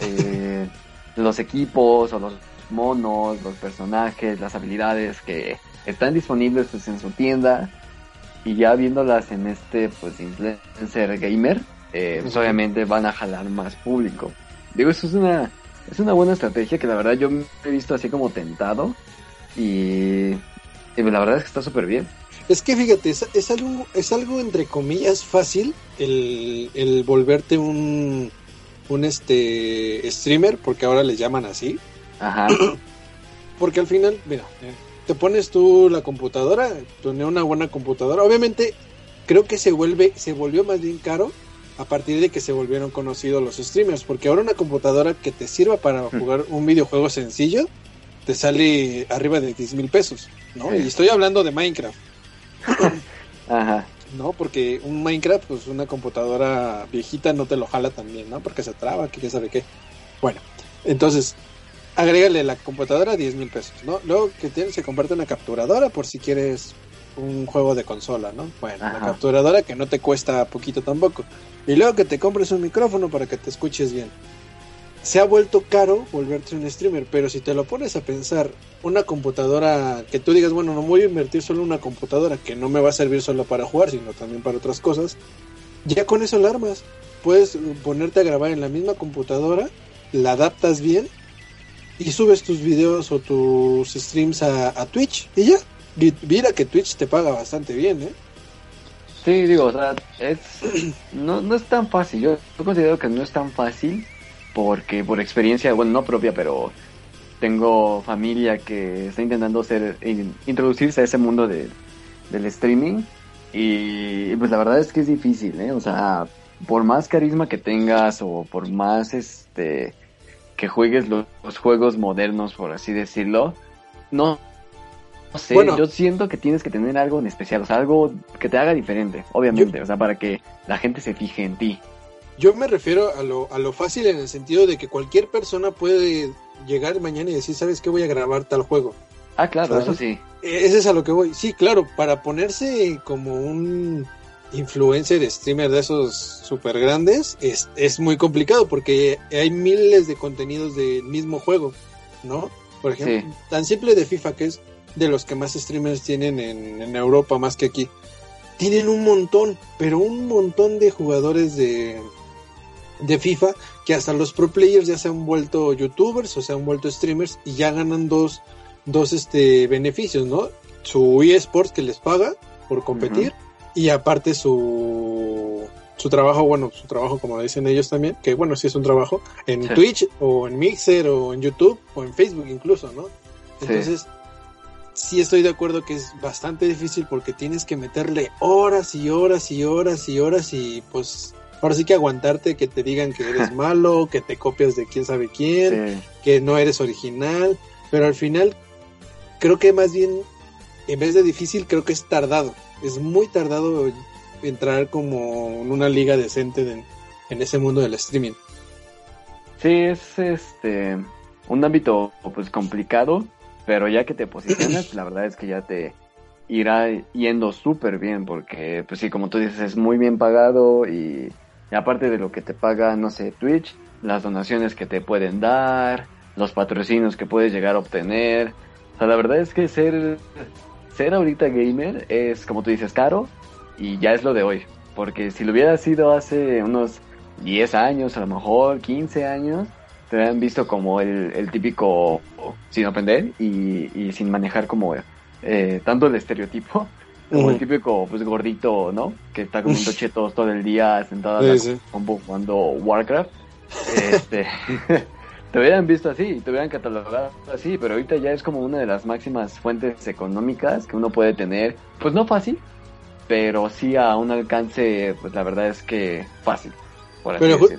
eh, <laughs> los equipos o los monos, los personajes, las habilidades que están disponibles pues, en su tienda y ya viéndolas en este pues influencer gamer, eh, pues obviamente van a jalar más público. Digo, eso es una es una buena estrategia que la verdad yo me he visto así como tentado y, y la verdad es que está súper bien. Es que fíjate, es, algo, es algo entre comillas fácil el, el volverte un, un este streamer, porque ahora les llaman así. Ajá. <clears throat> Porque al final, mira, eh, te pones tú la computadora, tener una buena computadora. Obviamente, creo que se vuelve, se volvió más bien caro a partir de que se volvieron conocidos los streamers, porque ahora una computadora que te sirva para hmm. jugar un videojuego sencillo te sale arriba de 10 mil pesos, ¿no? Y estoy hablando de Minecraft. <coughs> Ajá. No, porque un Minecraft, pues una computadora viejita no te lo jala también, ¿no? Porque se traba, que ya sabe qué. Bueno, entonces, agrégale la computadora 10 mil pesos, ¿no? Luego que tienes que comprarte una capturadora por si quieres un juego de consola, ¿no? Bueno, la capturadora que no te cuesta poquito tampoco. Y luego que te compres un micrófono para que te escuches bien. Se ha vuelto caro volverte un streamer, pero si te lo pones a pensar, una computadora que tú digas, bueno, no voy a invertir solo una computadora que no me va a servir solo para jugar, sino también para otras cosas, ya con eso la armas. Puedes ponerte a grabar en la misma computadora, la adaptas bien y subes tus videos o tus streams a Twitch y ya Mira que Twitch te paga bastante bien, ¿eh? Sí, digo, o sea, es, no, no es tan fácil. Yo, considero que no es tan fácil porque por experiencia, bueno, no propia, pero tengo familia que está intentando ser, introducirse a ese mundo de, del streaming y pues la verdad es que es difícil, ¿eh? O sea, por más carisma que tengas o por más este que juegues los juegos modernos, por así decirlo, no no sé, yo siento que tienes que tener algo en especial, o sea, algo que te haga diferente, obviamente, o sea, para que la gente se fije en ti. Yo me refiero a lo, a lo fácil en el sentido de que cualquier persona puede llegar mañana y decir, ¿sabes qué? Voy a grabar tal juego. Ah, claro, eso sí. E, ese es a lo que voy. Sí, claro, para ponerse como un influencer, streamer de esos super grandes, es, es muy complicado porque hay miles de contenidos del mismo juego, ¿no? Por ejemplo, tan simple de FIFA que es de los que más streamers tienen en, Europa más que aquí. Tienen un montón, pero un montón de jugadores de, de FIFA que hasta los pro players ya se han vuelto youtubers o se han vuelto streamers y ya ganan dos, dos este, beneficios, ¿no? Su eSports que les paga por competir y aparte su, su trabajo, bueno, su trabajo como dicen ellos también, que bueno, sí es un trabajo, en Twitch o en Mixer o en YouTube o en Facebook incluso, ¿no? Entonces, sí estoy de acuerdo que es bastante difícil porque tienes que meterle horas y horas y horas y horas y pues ahora sí que aguantarte que te digan que eres <laughs> malo, que te copias de quién sabe quién, que no eres original, pero al final creo que más bien en vez de difícil creo que es tardado, es muy tardado entrar como en una liga decente en ese mundo del streaming. Sí, es este un ámbito pues complicado pero ya que te posicionas, <clears throat> la verdad es que ya te irá yendo súper bien, porque, pues sí, como tú dices, es muy bien pagado y, aparte de lo que te paga, no sé, Twitch, las donaciones que te pueden dar, los patrocinios que puedes llegar a obtener. O sea, la verdad es que ser, ser ahorita gamer es, como tú dices, caro y ya es lo de hoy. Porque si lo hubiera sido hace unos 10 años, a lo mejor 15 años, te han visto como el, típico sin ofender y, sin manejar como eh, tanto el estereotipo <laughs> como el típico pues gordito, ¿no? Que está comiendo <laughs> chetos todo el día sentado en jugando Warcraft. Este, <laughs> te hubieran visto así, te hubieran catalogado así, pero ahorita ya es como una de las máximas fuentes económicas que uno puede tener, pues no fácil, pero sí a un alcance, pues la verdad es que fácil. Por así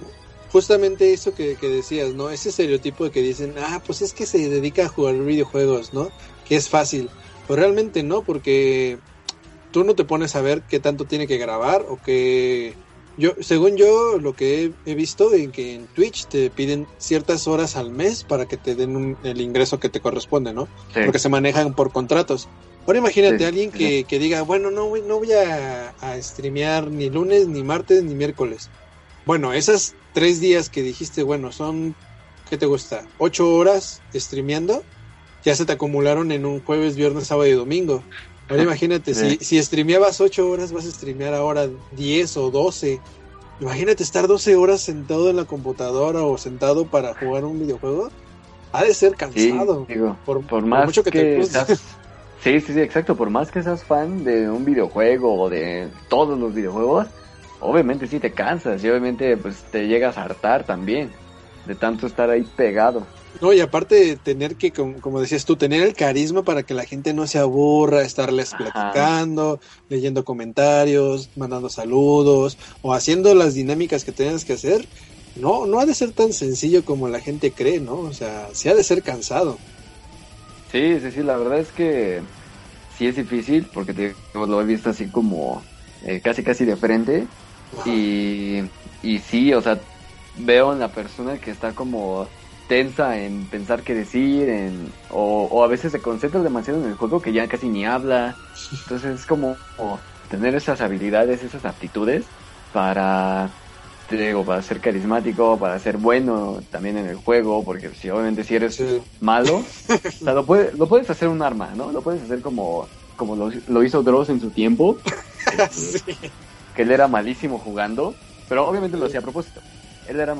justamente eso que, decías, ¿no? Ese estereotipo de que dicen, ah, pues es que se dedica a jugar videojuegos, ¿no? Que es fácil. Pues realmente no, porque tú no te pones a ver qué tanto tiene que grabar o que... Yo, según yo, lo que he, visto en que en Twitch te piden ciertas horas al mes para que te den el ingreso que te corresponde, ¿no? Porque se manejan por contratos. Ahora imagínate a alguien que, que, diga, bueno, no, no voy a, a streamear ni lunes, ni martes, ni miércoles bueno, esas tres días que dijiste, bueno, son, ¿qué te gusta? Ocho horas streameando, ya se te acumularon en un jueves, viernes, sábado y domingo. Ahora imagínate, si, si streameabas ocho horas, vas a streamear ahora diez o doce. Imagínate estar 12 horas sentado en la computadora o sentado para jugar un videojuego. Ha de ser cansado. Sí, digo, por, más mucho que, te seas, Sí, sí, sí, exacto. Por más que seas fan de un videojuego o de todos los videojuegos, obviamente sí te cansas y obviamente pues te llegas a hartar también de tanto estar ahí pegado. No, y aparte de tener que, como, decías tú, tener el carisma para que la gente no se aburra, estarles platicando, leyendo comentarios, mandando saludos o haciendo las dinámicas que tengas que hacer, no, no ha de ser tan sencillo como la gente cree, ¿no? O sea, sí ha de ser cansado. Sí, sí, sí, la verdad es que sí es difícil porque te, lo he visto así como eh, casi casi de frente y, y sí, o sea, veo en la persona que está como tensa en pensar qué decir, en, o, a veces se concentra demasiado en el juego que ya casi ni habla. Entonces es como, tener esas habilidades, esas aptitudes para, te digo, para ser carismático, para ser bueno también en el juego, porque si obviamente si eres malo, <laughs> o sea, lo, lo puedes hacer un arma, ¿no? Lo puedes hacer como, como lo, hizo Dross en su tiempo, <laughs> que él era malísimo jugando, pero obviamente lo hacía a propósito él era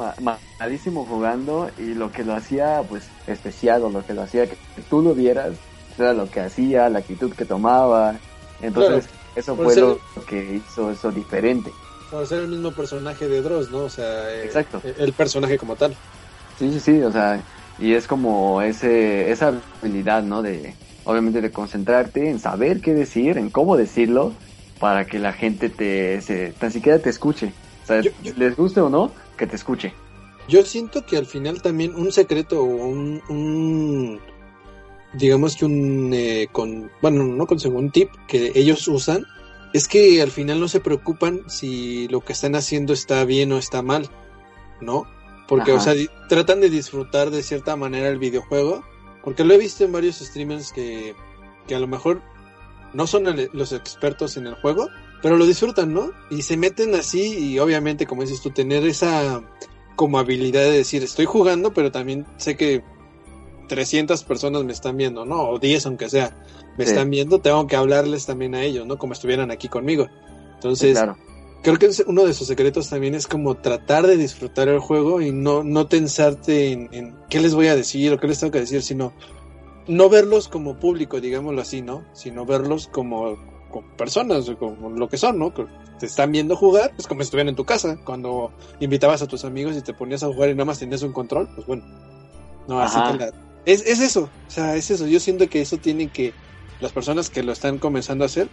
malísimo jugando y lo que lo hacía pues especial o lo que lo hacía que tú lo vieras era lo que hacía, la actitud que tomaba. Entonces eso fue lo que hizo eso diferente. Por ser el mismo personaje de Dross, ¿no? O sea, eh, Exacto. el personaje como tal. Sí, sí, sí, o sea, y es como ese esa habilidad, ¿no? De obviamente de concentrarte en saber qué decir, en cómo decirlo para que la gente te se, tan siquiera te escuche. O sea, les guste o no, que te escuche. Yo siento que al final también un secreto o un, digamos que un eh, con bueno no consejo un tip que ellos usan es que al final no se preocupan si lo que están haciendo está bien o está mal, ¿no? Porque, o sea, tratan de disfrutar de cierta manera el videojuego. Porque lo he visto en varios streamers que, que a lo mejor no son los expertos en el juego, pero lo disfrutan, ¿no? Y se meten así y obviamente, como dices tú, tener esa como habilidad de decir, estoy jugando, pero también sé que 300 personas me están viendo, ¿no? O 10 aunque sea, me están viendo, tengo que hablarles también a ellos, ¿no? Como estuvieran aquí conmigo. Entonces, creo que uno de sus secretos también es como tratar de disfrutar el juego y no, no tensarte en, en qué les voy a decir o qué les tengo que decir, sino no verlos como público, digámoslo así, ¿no? Sino verlos como personas, como lo que son, ¿no? Que te están viendo jugar, es como si estuvieran en tu casa, cuando invitabas a tus amigos y te ponías a jugar y nada más tenías un control, pues bueno. No, así que es, es eso, o sea, es eso. Yo siento que eso tienen que, las personas que lo están comenzando a hacer,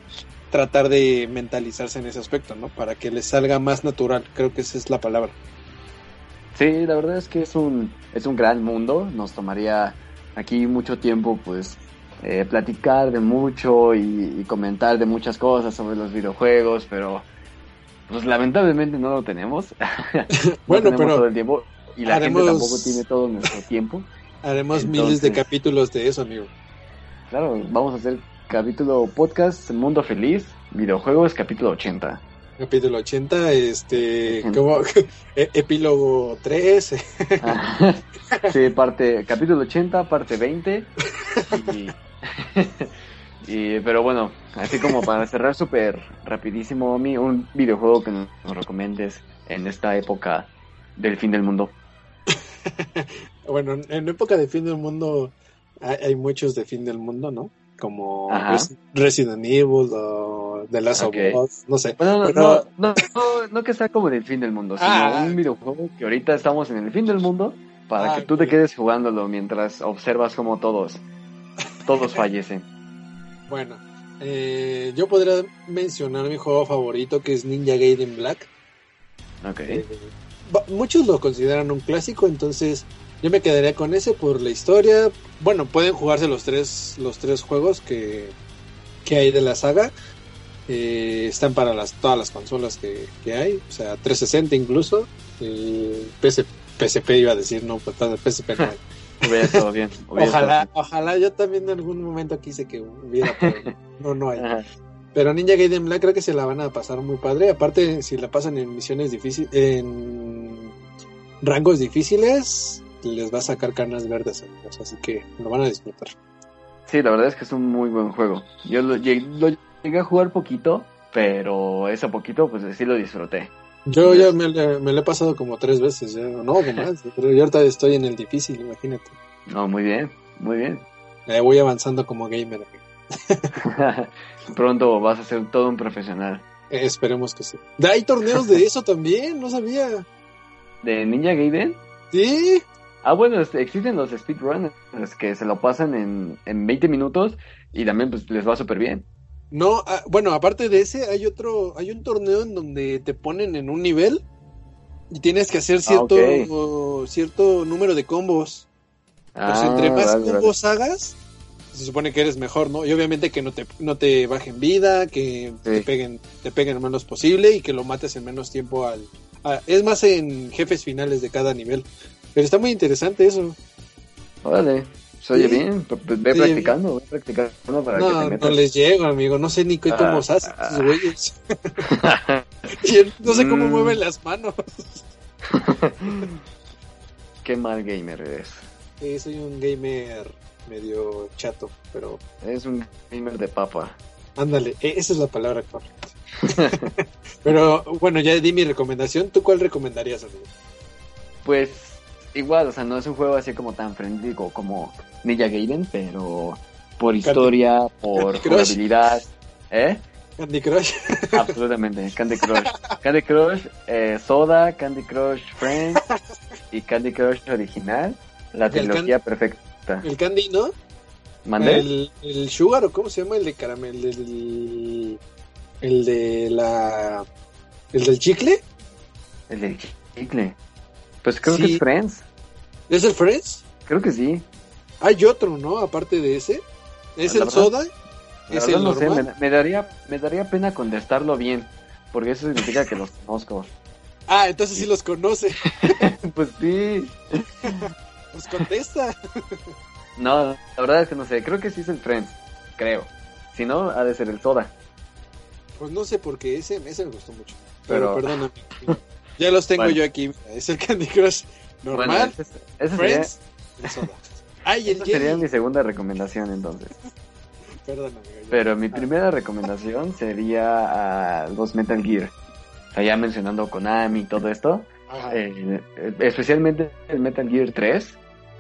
tratar de mentalizarse en ese aspecto, ¿no? Para que les salga más natural, creo que esa es la palabra. Sí, la verdad es que es un, es un gran mundo, nos tomaría aquí mucho tiempo, pues, eh, platicar de mucho y, comentar de muchas cosas sobre los videojuegos, pero pues lamentablemente no lo tenemos. <laughs> bueno, pero todo el tiempo y la gente tampoco tiene todo nuestro tiempo. Haremos miles de capítulos de eso, amigo. Claro, vamos a hacer capítulo podcast Mundo Feliz, videojuegos capítulo 80. Capítulo 80, este, como <laughs> e, epílogo 3. <laughs> sí, parte, capítulo 80, parte 20. Y, <laughs> y, pero bueno, así como para cerrar súper rapidísimo, un videojuego que nos, recomiendes en esta época del fin del mundo. <laughs> bueno, en época de fin del mundo hay, muchos de fin del mundo, ¿no? Como Resident Evil o The Last of Us, no sé. no, no, no, no, que sea como del fin del mundo, sino ah. un videojuego que ahorita estamos en el fin del mundo para ah, que tú te quedes jugándolo mientras observas como todos todos fallecen. Bueno, eh, yo podría mencionar mi juego favorito que es Ninja Gaiden Black. Ok. Eh, muchos lo consideran un clásico, entonces yo me quedaría con ese por la historia. Bueno, pueden jugarse los tres, los tres juegos que, que hay de la saga. Eh, están para las, todas las consolas que, que hay, o sea, 360 incluso. Eh, PSP iba a decir, no, pues PSP no <laughs> <laughs> Hubiera bien. ojalá, ojalá yo también en algún momento quise que hubiera, pero no, no hay. Pero Ninja Gaiden Black creo que se la van a pasar muy padre. Aparte, si la pasan en misiones difíciles, en rangos difíciles, les va a sacar canas verdes, amigos. Así que lo van a disfrutar. Sí, la verdad es que es un muy buen juego. Yo lo llegué, lo llegué a jugar poquito, pero ese poquito, pues sí lo disfruté. Yo ya me, lo he pasado como tres veces, ya, no, <laughs> más. Pero yo ahorita estoy en el difícil, imagínate. No, muy bien, muy bien. Eh, voy avanzando como gamer. <laughs> Pronto vas a ser todo un profesional. Eh, esperemos que sí. Hay torneos de <laughs> eso también, no sabía. ¿De Ninja Gaiden? Sí, Ah, bueno, existen los speedrunners que se lo pasan en, en 20 minutos y también pues les va súper bien. No, ah, bueno, aparte de ese, hay otro, hay un torneo en donde te ponen en un nivel y tienes que hacer cierto, Ah, cierto número de combos. Pues Ah, entre más vale, vale. combos hagas, se supone que eres mejor, ¿no? Y obviamente que no te, no te bajen vida, que te peguen, te peguen lo menos posible y que lo mates en menos tiempo al, a- es más en jefes finales de cada nivel. Pero está muy interesante eso. Órale, se oye bien, p- p- ve Sí. practicando, ve practicando para que te No, no metas. les llego, amigo. No sé ni qué- cómo Ah, hacen ah. esos güeyes. <laughs> No sé cómo Mm. mueven las manos. <laughs> Qué mal gamer eres. Sí, soy un gamer medio chato, pero Eres un gamer de papa. ándale, e- esa es la palabra correcta. <laughs> pero bueno, ya di mi recomendación. ¿Tú cuál recomendarías, amigo? Pues igual, o sea, no es un juego así como tan frenético como Ninja Gaiden, pero por historia, por Candy jugabilidad, ¿eh? Candy Crush. <laughs> Absolutamente, Candy Crush. Candy Crush eh, Soda, Candy Crush Friends y Candy Crush original, la trilogía perfecta. El Candy, ¿no? ¿Mandé? El, el Sugar, ¿o cómo se llama? El de caramel. El, el de la. El del chicle. El de chicle. Pues creo que es Friends. ¿Es el Friends? Creo que sí. Hay otro, ¿no? Aparte de ese. ¿Es el verdad- soda? ¿Es el no sé, normal? me, me daría, me daría pena contestarlo bien, porque eso significa que los conozco. <laughs> Ah, entonces sí los conoce. <laughs> pues sí. <laughs> Pues contesta. No, la verdad es que no sé, creo que sí es el Friends, creo. Si no, ha de ser el Soda. Pues no sé porque ese, ese me gustó mucho. Pero, Pero- perdóname. Ya los tengo Bueno. yo aquí. Es el <laughs> Candy Crush normal, Bueno, ese, ese sería, Friends, soda. Ay, el esa sería mi segunda recomendación entonces. <laughs> Perdón, amigo. Pero mi Ah, primera recomendación sería a los Metal Gear. O sea, ya mencionando Konami y todo esto, eh, especialmente el Metal Gear 3,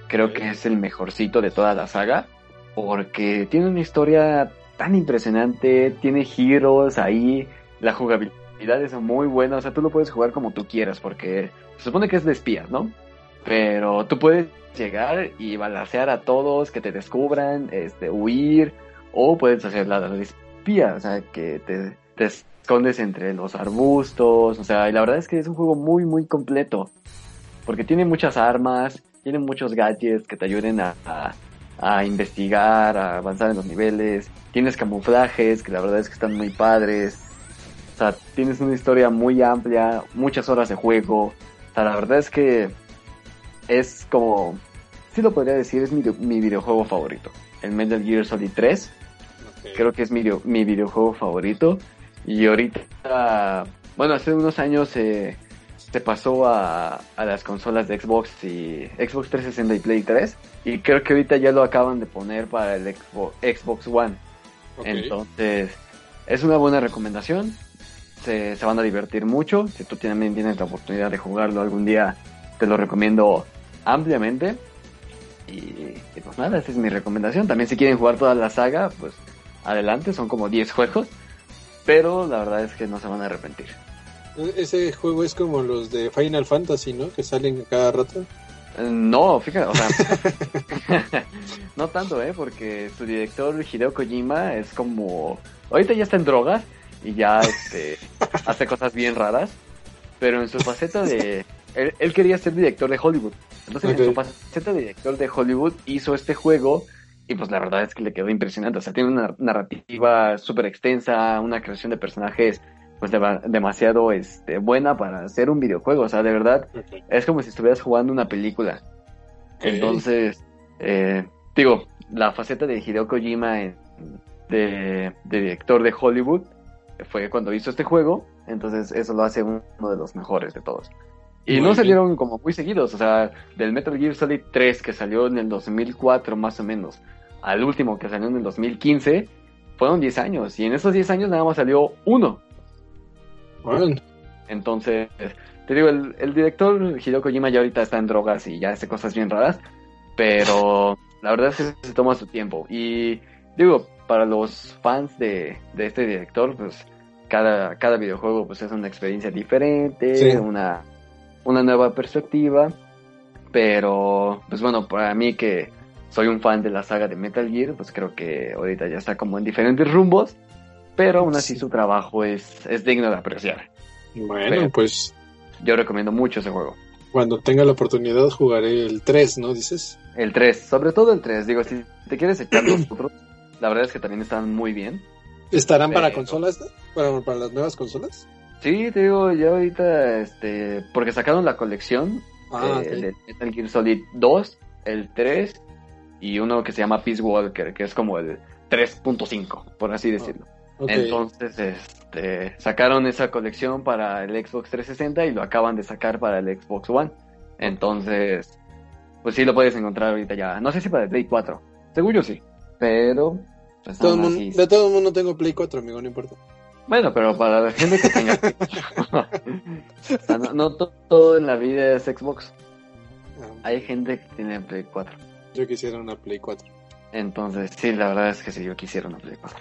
creo Ok. que es el mejorcito de toda la saga, porque tiene una historia tan impresionante, tiene giros ahí, la jugabilidad es muy buena, o sea, tú lo puedes jugar como tú quieras, porque se supone que es de espías, ¿no? Pero tú puedes llegar y balancear a todos, que te descubran, este, huir, o puedes hacer la de espía, o sea, que te, escondes entre los arbustos, o sea, y la verdad es que es un juego muy, muy completo, porque tiene muchas armas, tiene muchos gadgets que te ayuden a, a, investigar, a avanzar en los niveles, tienes camuflajes que la verdad es que están muy padres, sea, tienes una historia muy amplia, muchas horas de juego, o sea, la verdad es que es como, sí lo podría decir, es mi, mi videojuego favorito, el Metal Gear Solid 3, ok. creo que es mi, video- mi videojuego favorito. Y ahorita, bueno, hace unos años eh, se pasó a, a las consolas de Xbox y Xbox 360 y Play 3. Y creo que ahorita ya lo acaban de poner para el Xbox, Xbox One. Entonces, es una buena recomendación. Se, se van a divertir mucho. Si tú también tienes la oportunidad de jugarlo algún día, te lo recomiendo ampliamente. Y, y pues nada, esa es mi recomendación. También si quieren jugar toda la saga, pues adelante, son como 10 juegos. Pero la verdad es que no se van a arrepentir. Ese juego es como los de Final Fantasy, ¿no? Que salen cada rato. Eh, No, fíjate, o sea, <laughs> no tanto, ¿eh? Porque su director Hideo Kojima es como, ahorita ya está en drogas y ya este, <laughs> hace cosas bien raras, pero en su faceta de, <laughs> él, él quería ser director de Hollywood, entonces en su faceta de director de Hollywood hizo este juego y pues la verdad es que le quedó impresionante, o sea, tiene una narrativa súper extensa, una creación de personajes pues dema- demasiado este, buena para hacer un videojuego, o sea, de verdad es como si estuvieras jugando una película. Entonces, eh, digo, la faceta de Hideo Kojima en de, de director de Hollywood fue cuando hizo este juego, entonces eso lo hace uno de los mejores de todos. Y Muy no bien. salieron como muy seguidos, o sea, del Metal Gear Solid 3 que salió en el 2004 más o menos, al último que salió en el 2015, fueron 10 años, y en esos 10 años nada más salió uno. Bueno, Entonces, te digo, el, el director Hideo Kojima ya ahorita está en drogas y ya hace cosas bien raras, pero la verdad es que se toma su tiempo. Y digo, para los fans de, de este director, pues cada, cada videojuego pues es una experiencia diferente, Sí. una, una nueva perspectiva, pero pues bueno, para mí que soy un fan de la saga de Metal Gear, pues creo que ahorita ya está como en diferentes rumbos, pero aún así Sí. su trabajo es, es digno de apreciar. bueno, Pero- pues Yo recomiendo mucho ese juego. cuando tenga la oportunidad jugaré el 3, ¿no? Dices. El 3, sobre todo el 3. Digo, si te quieres echar los otros, la verdad es que también están muy bien. ¿Estarán para Pero- consolas? ¿no? ¿Para, para las nuevas consolas? Sí, te digo, ya ahorita, este, porque sacaron la colección Ah, eh, ok. de Metal Gear Solid 2, el 3 y uno que se llama Peace Walker, que es como el 3.5, por así decirlo. ok. Entonces, este, sacaron esa colección para el Xbox 360 y lo acaban de sacar para el Xbox One. Entonces, pues sí lo puedes encontrar ahorita ya. No sé si para el Play 4. Seguro sí. Pero, pues Todo mundo- de todo el mundo tengo Play 4, amigo, no importa. Bueno, pero para la gente que tenga... <laughs> O sea, no, no to- todo en la vida es Xbox. Ah, Hay gente que tiene Play 4. Yo quisiera una Play 4. Entonces, sí, la verdad es que sí, yo quisiera una Play 4.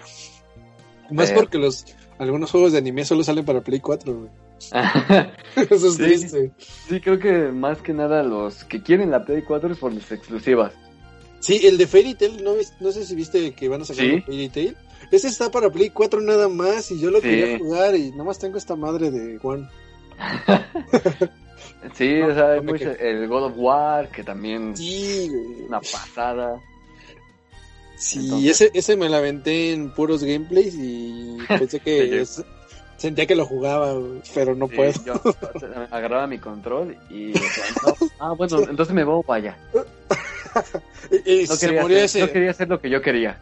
Más Pero- porque los algunos juegos de anime solo salen para Play 4, güey. <laughs> Eso es Sí. triste. sí, creo que más que nada los que quieren la Play 4 es por las exclusivas. Sí, el de Fairy Tail, no, no sé si viste que van a sacar Sí. Fairy Tail. Ese está para Play 4 nada más y yo lo Sí. quería jugar y nada más tengo esta madre de One. <laughs> Sí, No, o sea, no mucho- el God of War, que también Sí, güey. una pasada. Sí, Entonces- ese, ese me la aventé en puros gameplays y <laughs> pensé que es- sentía que lo jugaba, pero no Sí, puedo. Yo <laughs> agarraba mi control y decía, "No, ah, bueno, entonces me voy para allá. <laughs> Y, y No se hacer, ese, no quería hacer lo que yo quería.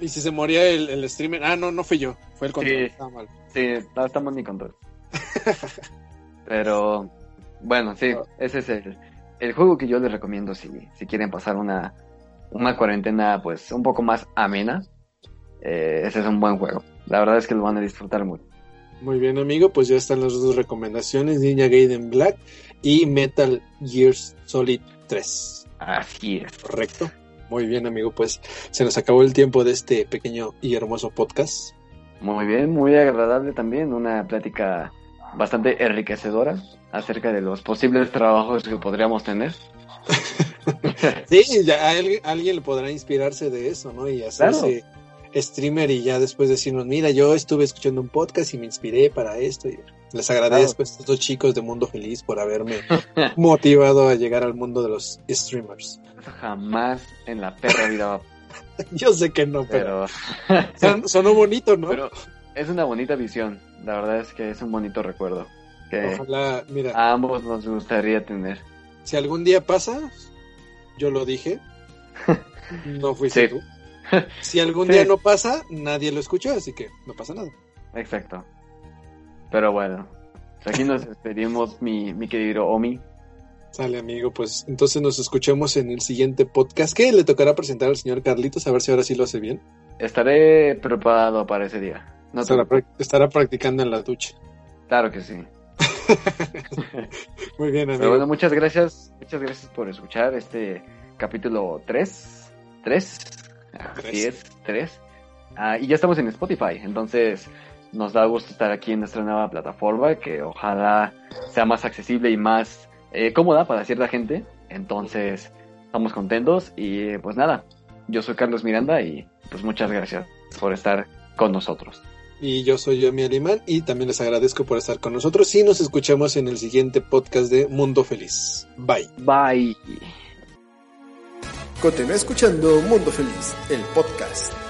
y si se moría el, el streamer, ah, no, no fui yo, fue el control, Sí. estaba mal. Sí, no estamos en mi control. <laughs> Pero, bueno, sí, ese es el, el juego que yo les recomiendo si, si quieren pasar una, una cuarentena pues un poco más amena. Eh, ese es un buen juego. La verdad es que lo van a disfrutar mucho. Muy bien, amigo, pues ya están las dos recomendaciones, Ninja Gaiden Black y Metal Gear Solid 3. Así es. Correcto. Muy bien, amigo, pues se nos acabó el tiempo de este pequeño y hermoso podcast. Muy bien, muy agradable también, una plática bastante enriquecedora acerca de los posibles trabajos que podríamos tener. <laughs> Sí, ya alguien, alguien le podrá inspirarse de eso, ¿no? Y hacerse streamer y ya después decirnos, mira, yo estuve escuchando un podcast y me inspiré para esto. Y les agradezco a estos dos chicos de Mundo Feliz por haberme <laughs> motivado a llegar al mundo de los streamers. Jamás en la perra vida <laughs> Yo sé que no, pero, pero, <laughs> son- sonó bonito, ¿no? pero es una bonita visión. La verdad es que es un bonito recuerdo que Ojalá, mira, a ambos nos gustaría tener. si algún día pasa, yo lo dije, no fuiste Sí. tú. Si algún Sí. día no pasa, nadie lo escuchó, así que no pasa nada. Exacto. Pero bueno, aquí nos despedimos, mi, mi querido Omi. Sale, amigo, pues entonces nos escuchamos en el siguiente podcast que le tocará presentar al señor Carlitos, a ver si ahora sí lo hace bien. Estaré preparado para ese día. No estará, practicando en la ducha. Claro que sí. <laughs> Muy bien, amigo. Pero bueno, muchas gracias. Muchas gracias por escuchar este capítulo 3. 3. Así Tres. es, 3. y ya estamos en Spotify. Entonces, nos da gusto estar aquí en nuestra nueva plataforma que ojalá sea más accesible y más eh, cómoda para cierta gente. Entonces, estamos contentos y pues nada. Yo soy Carlos Miranda y pues muchas gracias por estar con nosotros. Y yo soy Yomi Alimán y también les agradezco por estar con nosotros y nos escuchamos en el siguiente podcast de Mundo Feliz. Bye. Bye. Continúa escuchando Mundo Feliz, el podcast.